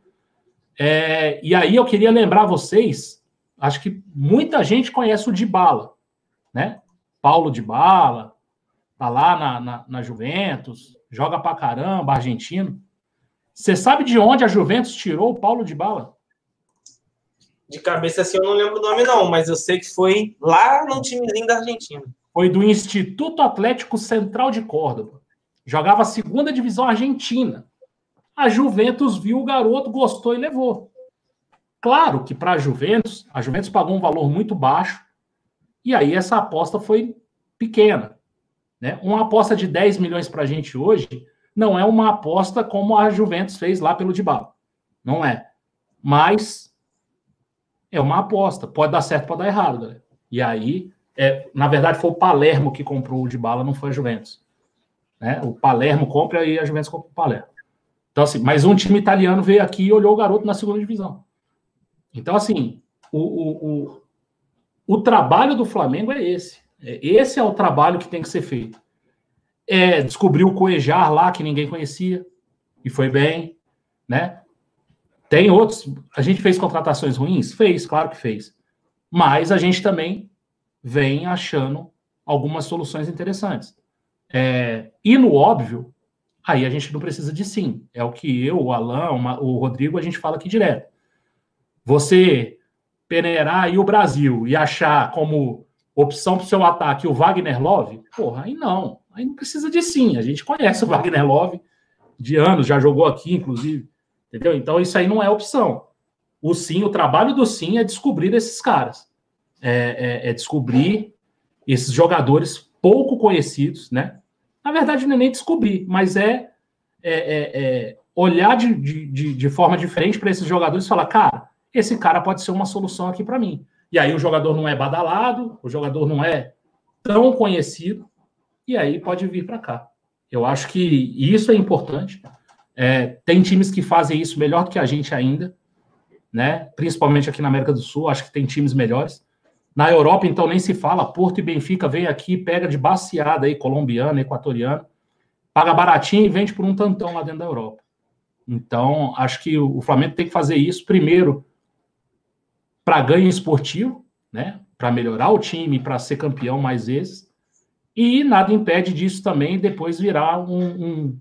É, e aí eu queria lembrar vocês, acho que muita gente conhece o Dybala, né? Paulo Dybala, tá lá na, na, na Juventus, joga pra caramba, argentino. Você sabe de onde a Juventus tirou o Paulo de Bala? De cabeça assim eu não lembro o nome, não, mas eu sei que foi lá no timezinho da Argentina. Foi do Instituto Atlético Central de Córdoba. Jogava a segunda divisão argentina. A Juventus viu o garoto, gostou e levou. Claro que para a Juventus, a Juventus pagou um valor muito baixo, e aí essa aposta foi pequena. Né? Uma aposta de 10 milhões para a gente hoje não é uma aposta como a Juventus fez lá pelo Dybala. Não é. Mas é uma aposta. Pode dar certo, pode dar errado. Galera. E aí é, na verdade, foi o Palermo que comprou o de bala, não foi a Juventus. Né? O Palermo compra e a Juventus compra o Palermo. Então, assim, mas um time italiano veio aqui e olhou o garoto na segunda divisão. Então, assim, o, o, o, o trabalho do Flamengo é esse. É, esse é o trabalho que tem que ser feito. É, descobriu o Coejar lá, que ninguém conhecia, e foi bem, né? Tem outros. A gente fez contratações ruins? Fez, claro que fez. Mas a gente também vem achando algumas soluções interessantes. É, e no óbvio, aí a gente não precisa de sim. É o que eu, o Alain, o Rodrigo, a gente fala aqui direto. Você peneirar aí o Brasil e achar como opção para o seu ataque o Wagner Love, porra, aí não. Aí não precisa de sim. A gente conhece o Wagner Love de anos, já jogou aqui, inclusive. Entendeu? Então isso aí não é opção. O sim, o trabalho do sim é descobrir esses caras. É, é, é descobrir esses jogadores pouco conhecidos, né? Na verdade, não é nem descobrir, mas é, é, é, é olhar de, de, de, forma diferente para esses jogadores e falar, cara, esse cara pode ser uma solução aqui para mim. E aí o jogador não é badalado, o jogador não é tão conhecido, e aí pode vir para cá. Eu acho que isso é importante. É, tem times que fazem isso melhor do que a gente ainda, né? Principalmente aqui na América do Sul, acho que tem times melhores. Na Europa, então, nem se fala. Porto e Benfica vem aqui, pega de baseada aí, colombiana, equatoriana, paga baratinho e vende por um tantão lá dentro da Europa. Então, acho que o Flamengo tem que fazer isso primeiro para ganho esportivo, né? Para melhorar o time, para ser campeão mais vezes. E nada impede disso também depois virar um, um,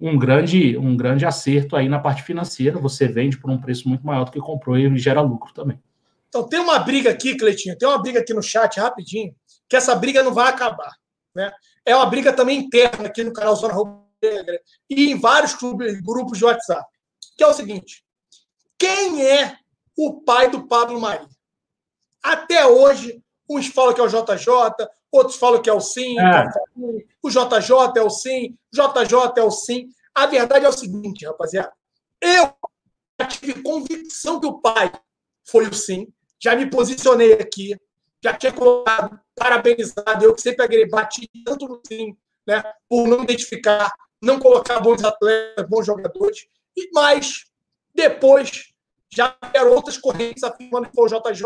um, grande, um grande acerto aí na parte financeira. Você vende por um preço muito maior do que comprou e gera lucro também. Então tem uma briga aqui, Cleitinho, tem uma briga aqui no chat rapidinho, que essa briga não vai acabar. Né? É uma briga também interna aqui no canal Zona Rubro-Negra e em vários clubes, grupos de WhatsApp, que é o seguinte: quem é o pai do Pablo Mari? Até hoje, uns falam que é o JJ, outros falam que é o Sim, é. o JJ é o Sim, JJ é o Sim. A verdade é o seguinte, rapaziada. Eu tive convicção que o pai foi o Sim. Já me posicionei aqui, já tinha colocado, parabenizado. Eu que sempre bati tanto no Sim, né, por não identificar, não colocar bons atletas, bons jogadores. E mais, depois, já eram outras correntes afirmando que foi o JJ.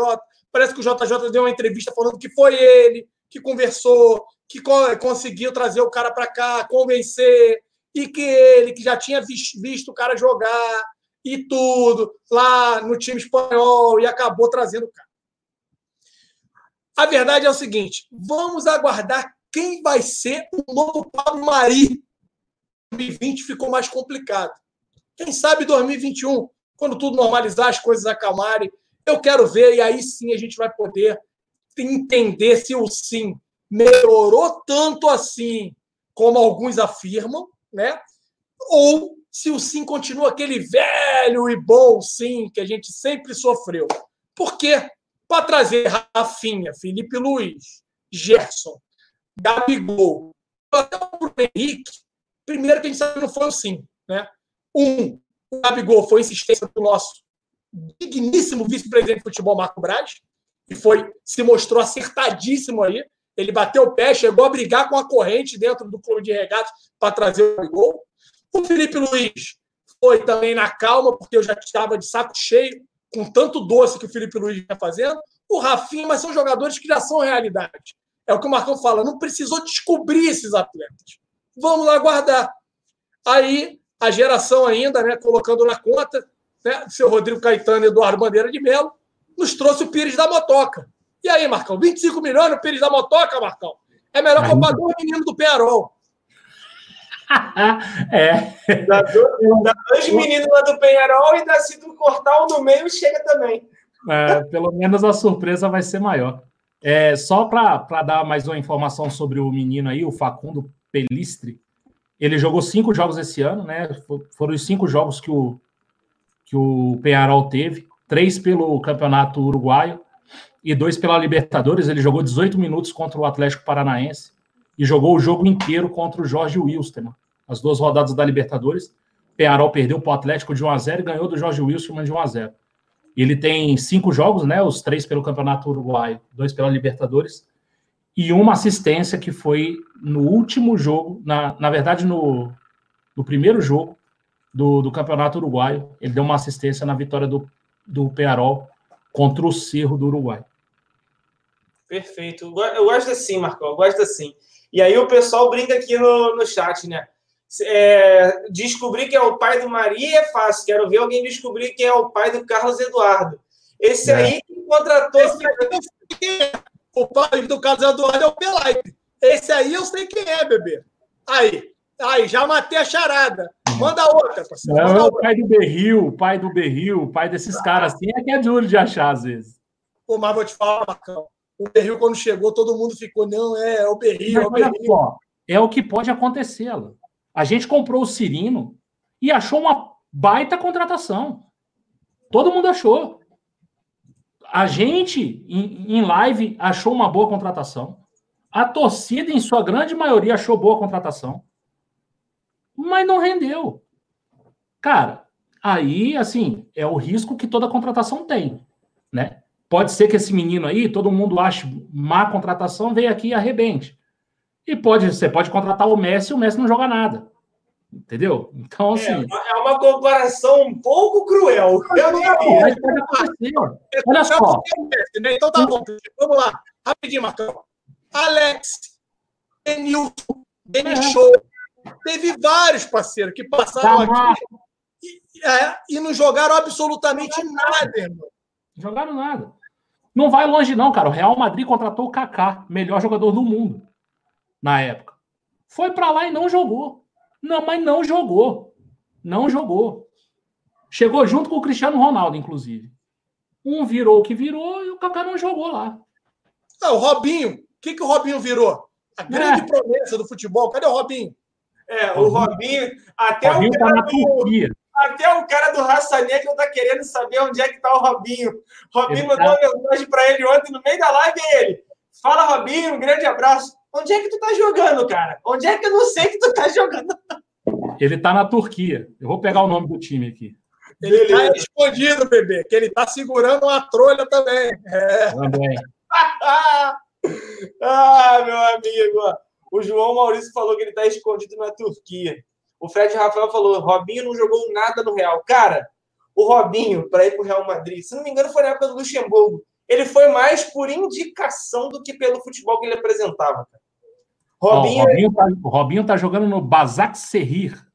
Parece que o JJ deu uma entrevista falando que foi ele, que conversou, que conseguiu trazer o cara para cá, convencer, e que ele, que já tinha visto o cara jogar e tudo lá no time espanhol e acabou trazendo o cara. A verdade é o seguinte: vamos aguardar quem vai ser o novo Pablo Mari. 2020 ficou mais complicado. Quem sabe 2021, quando tudo normalizar, as coisas acalmarem, eu quero ver e aí sim a gente vai poder entender se o sim melhorou tanto assim como alguns afirmam, né? Ou se o sim continua aquele velho e bom sim que a gente sempre sofreu. Por quê? Para trazer Rafinha, Felipe Luiz, Gerson, Gabigol, até o Henrique, primeiro que a gente sabe não foi o sim, né? Um, o Gabigol foi insistência do nosso digníssimo vice-presidente de futebol, Marco Braz, que foi, se mostrou acertadíssimo aí. Ele bateu o pé, chegou a brigar com a corrente dentro do clube de regatas para trazer o gol. O Felipe Luiz foi também na calma, porque eu já estava de saco cheio com tanto doce que o Felipe Luiz vinha fazendo. O Rafinha, mas são jogadores que já são realidade. É o que o Marcão fala, não precisou descobrir esses atletas. Vamos lá aguardar. Aí, a geração ainda, né, colocando na conta, né, seu Rodrigo Caetano e Eduardo Bandeira de Melo, nos trouxe o Pires da Motoca. E aí, Marcão? 25 milhões no Pires da Motoca, Marcão? É melhor comprar dois meninos do Penarol. é. Dá dois, dá dois meninos lá do Penharol e dá se tu cortar um no meio, chega também. É, pelo menos a surpresa vai ser maior. É, só para dar mais uma informação sobre o menino aí, o Facundo Pelistre, ele jogou cinco jogos esse ano, né? Foram os cinco jogos que o, que o Penharol teve três pelo Campeonato Uruguaio e dois pela Libertadores. Ele jogou 18 minutos contra o Atlético Paranaense e jogou o jogo inteiro contra o Jorge Wilstermann. As duas rodadas da Libertadores. Penarol perdeu para o Atlético de 1 a 0 e ganhou do Jorge Wilstermann de 1 a 0. Ele tem cinco jogos, né? Os três pelo Campeonato Uruguaio, dois pela Libertadores. E uma assistência que foi no último jogo, na, na verdade, no, no primeiro jogo do, do Campeonato Uruguaio. Ele deu uma assistência na vitória do, do Pearol contra o Cerro do Uruguai. Perfeito. Eu gosto assim, Marcão, eu gosto assim. E aí o pessoal brinca aqui no, no chat, né? É, descobrir que é o pai do Maria é fácil. Quero ver alguém descobrir que é o pai do Carlos Eduardo. Esse é. aí que contratou. Esse. O pai do Carlos Eduardo é o Pelaipe. Esse aí eu sei quem é, bebê. Aí, aí, já matei a charada. Manda outra, parceiro. Não, é o pai do Berril, o pai do Berril, o pai desses ah. caras assim, é que é duro de achar às vezes. Pô, mas vou te falar, Marcão. O Berril, quando chegou, todo mundo ficou, não, é, é o Berril, é o Berril. Só, é o que pode acontecer, A gente comprou o Cirino e achou uma baita contratação. Todo mundo achou. A gente, em, live, achou uma boa contratação. A torcida, em sua grande maioria, achou boa contratação. Mas não rendeu. Cara, aí, assim, é o risco que toda contratação tem, né? Pode ser que esse menino aí, todo mundo ache má contratação, venha aqui e arrebente. E pode, você pode contratar o Messi e o Messi não joga nada. Entendeu? Então, é, assim. É, é uma comparação um pouco cruel. Eu diria. Olha só. Né? Então tá bom. Vamos lá. Rapidinho, Marcão. Alex, Denilson, Denichou. É. Teve vários parceiros que passaram tá aqui e, é, e, não jogaram absolutamente nada, irmão. Jogaram nada. Não vai longe, não, cara. O Real Madrid contratou o Kaká, melhor jogador do mundo na época. Foi para lá e não jogou. Não, mas não jogou. Não jogou. Chegou junto com o Cristiano Ronaldo, inclusive. Um virou o que virou e o Kaká não jogou lá. Ah, o Robinho. O que, que o Robinho virou? A grande é. promessa do futebol. Cadê o Robinho? É, o Robinho. Até Robinho o tá cara tá na do. Até o cara do Raça Negra tá querendo saber onde é que tá o Robinho. Robinho mandou tá... uma mensagem para ele ontem no meio da live e ele. Fala, Robinho, um grande abraço. Onde é que tu tá jogando, cara? Onde é que eu não sei que tu tá jogando? Ele tá na Turquia. Eu vou pegar o nome do time aqui. Ele tá escondido, bebê, que ele tá segurando uma trolha também. É. Também. ah, meu amigo. O João Maurício falou que ele tá escondido na Turquia. O Fred Rafael falou: Robinho não jogou nada no Real. Cara, o Robinho, para ir para o Real Madrid, se não me engano, foi na época do Luxemburgo. Ele foi mais por indicação do que pelo futebol que ele apresentava. Robinho, oh, o, Robinho tá, o Robinho tá jogando no Basak Serrir.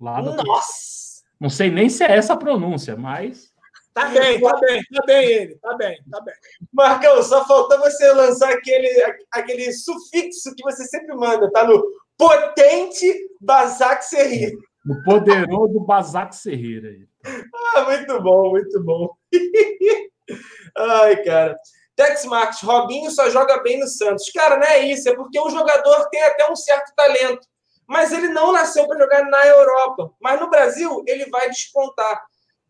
Lá no... Nossa! Não sei nem se é essa a pronúncia, mas. Tá bem, tá bem, tá bem ele, tá bem, tá bem. Marcão, só faltou você lançar aquele, aquele sufixo que você sempre manda, tá no potente Basak Serrir. O poderoso Basak Serrir aí. Ah, muito bom, muito bom. Ai, cara. Tex Marques, Robinho só joga bem no Santos. Cara, não é isso, é porque o jogador tem até um certo talento. Mas ele não nasceu para jogar na Europa. Mas no Brasil, ele vai despontar.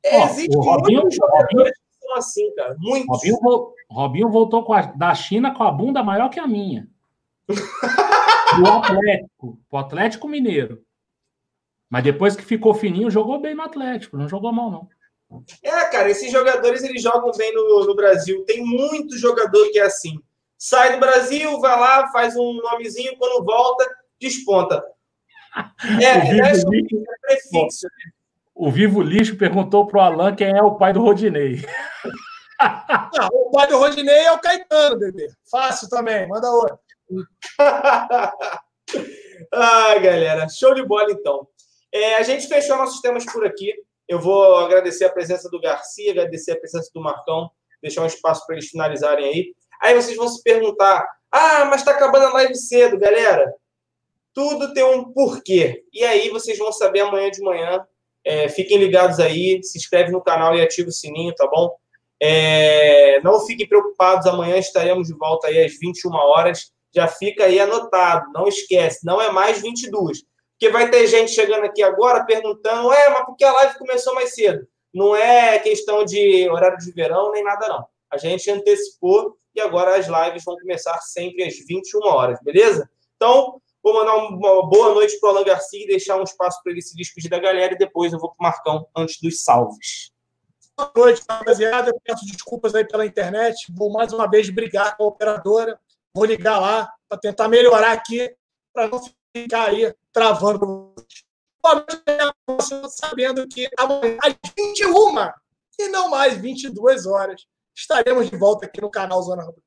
Oh, Existe Robinho, muitos jogadores Robinho, que são assim, cara. Muitos. Robinho, Robinho voltou a, da China com a bunda maior que a minha. o Atlético, o Atlético Mineiro. Mas depois que ficou fininho, jogou bem no Atlético, não jogou mal, não. É, cara, esses jogadores eles jogam bem no, no Brasil. Tem muito jogador que é assim. Sai do Brasil, vai lá, faz um nomezinho, quando volta, desponta. É, o, Vivo é, lixo, é prefixo. Né? o Vivo Lixo perguntou pro Alan quem é o pai do Rodinei. Não, o pai do Rodinei é o Caetano, bebê. Fácil também, manda outro. ah, galera, show de bola então. É, a gente fechou nossos temas por aqui. Eu vou agradecer a presença do Garcia, agradecer a presença do Marcão, deixar um espaço para eles finalizarem aí. Aí vocês vão se perguntar: ah, mas está acabando a live cedo, galera. Tudo tem um porquê. E aí vocês vão saber amanhã de manhã. É, fiquem ligados aí, se inscreve no canal e ativa o sininho, tá bom? É, não fiquem preocupados, amanhã estaremos de volta aí às 21 horas. Já fica aí anotado, não esquece, não é mais 22. Porque vai ter gente chegando aqui agora perguntando, é, mas por que a live começou mais cedo? Não é questão de horário de verão nem nada, não. A gente antecipou e agora as lives vão começar sempre às 21 horas, beleza? Então, vou mandar uma boa noite para o Alan Garcia e deixar um espaço para ele se despedir da galera e depois eu vou para o Marcão antes dos salves. Boa noite, rapaziada. Peço desculpas aí pela internet. Vou mais uma vez brigar com a operadora. Vou ligar lá para tentar melhorar aqui, para não ficar aí travando. Sabendo que amanhã, às 21 e não mais 22 horas, estaremos de volta aqui no canal Zona Rubro.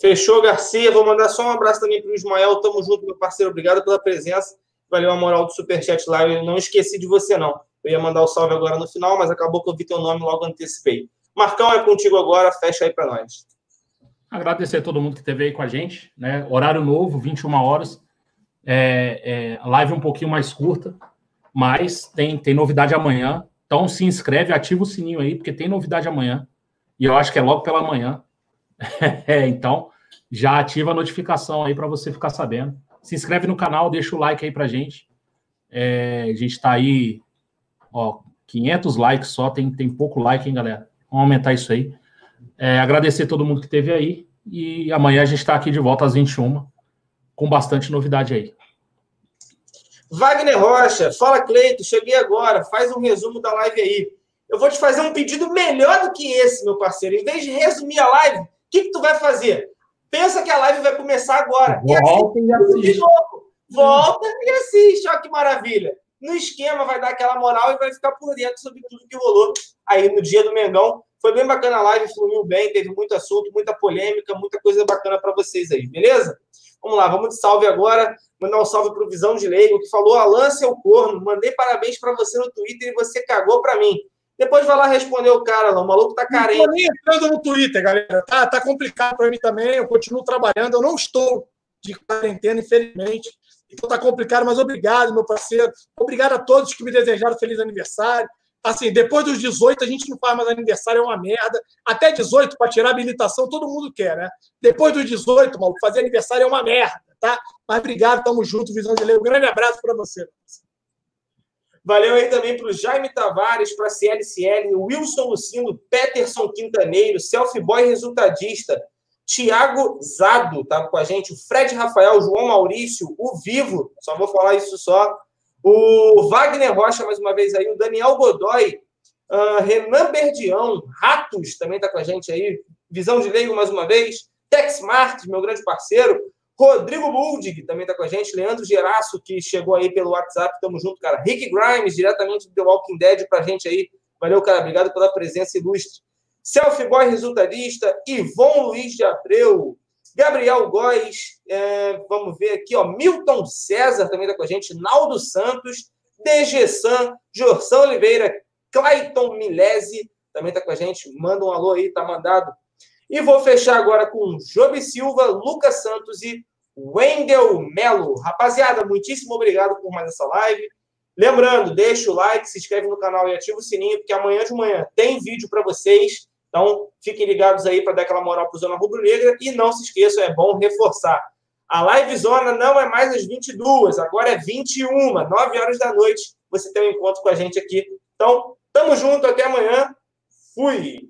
Fechou, Garcia. Vou mandar só um abraço também para o Ismael. Tamo junto, meu parceiro. Obrigado pela presença. Valeu a moral do Superchat lá. Eu não esqueci de você, não. Eu ia mandar o salve agora no final, mas acabou que eu vi teu nome logo antecipei. Marcão, é contigo agora. Fecha aí para nós. Agradecer a todo mundo que esteve aí com a gente. Né? Horário novo, 21 horas. É, é, live um pouquinho mais curta, mas tem, tem novidade amanhã. Então se inscreve, ativa o sininho aí, porque tem novidade amanhã. E eu acho que é logo pela manhã. É, então, já ativa a notificação aí para você ficar sabendo. Se inscreve no canal, deixa o like aí pra gente. É, a gente está aí, ó, 500 likes só, tem, tem pouco like, hein, galera? Vamos aumentar isso aí. É, agradecer todo mundo que esteve aí. E amanhã a gente está aqui de volta às 21 com bastante novidade aí. Wagner Rocha, fala Cleito, cheguei agora, faz um resumo da live aí. Eu vou te fazer um pedido melhor do que esse, meu parceiro. Em vez de resumir a live, o que, que tu vai fazer? Pensa que a live vai começar agora. Volta e assiste. Volta e assiste, olha que maravilha. No esquema vai dar aquela moral e vai ficar por dentro sobre tudo que rolou aí no dia do Mengão. Foi bem bacana a live, fluiu bem, teve muito assunto, muita polêmica, muita coisa bacana para vocês aí, beleza? Vamos lá, vamos de salve agora. Mandar um salve para o Visão de Leigo, que falou: Alan, seu corno, mandei parabéns para você no Twitter e você cagou para mim. Depois vai lá responder o cara, lá. o maluco tá carente. Não tô nem entrando no Twitter, galera. Tá, tá complicado para mim também. Eu continuo trabalhando. Eu não estou de quarentena, infelizmente. Então tá complicado, mas obrigado, meu parceiro. Obrigado a todos que me desejaram feliz aniversário. Assim, depois dos 18, a gente não faz mais aniversário, é uma merda. Até 18, para tirar habilitação, todo mundo quer, né? Depois dos 18, maluco, fazer aniversário é uma merda, tá? Mas obrigado, tamo junto, Visão de Lei. Um grande abraço para você. Valeu aí também para o Jaime Tavares, para a CLCL, Wilson Lucino, Peterson Quintaneiro, Selfie Boy Resultadista, Tiago Zado, tá com a gente, o Fred Rafael, João Maurício, o Vivo, só vou falar isso só, o Wagner Rocha, mais uma vez aí, o Daniel Godoy, uh, Renan Berdião, Ratos também está com a gente aí, Visão de Leigo mais uma vez, Tex Martins, meu grande parceiro, Rodrigo Buldig também está com a gente, Leandro Geraço, que chegou aí pelo WhatsApp, tamo junto, cara. Rick Grimes, diretamente do The Walking Dead, para a gente aí. Valeu, cara, obrigado pela presença ilustre. Selfie Boy resultadista, Ivon Luiz de Abreu, Gabriel Góes, é, vamos ver aqui, ó, Milton César também está com a gente, Naldo Santos, DG San, Jorção Oliveira, Clayton Milese também está com a gente, manda um alô aí, tá mandado. E vou fechar agora com Jobe Silva, Lucas Santos e Wendel Melo. Rapaziada, muitíssimo obrigado por mais essa live. Lembrando, deixa o like, se inscreve no canal e ativa o sininho, porque amanhã de manhã tem vídeo para vocês. Então, fiquem ligados aí para dar aquela moral para o Zona Rubro Negra. E não se esqueçam, é bom reforçar. A live zona não é mais às 22, agora é 21, 9 horas da noite. Você tem um encontro com a gente aqui. Então, tamo junto, até amanhã. Fui!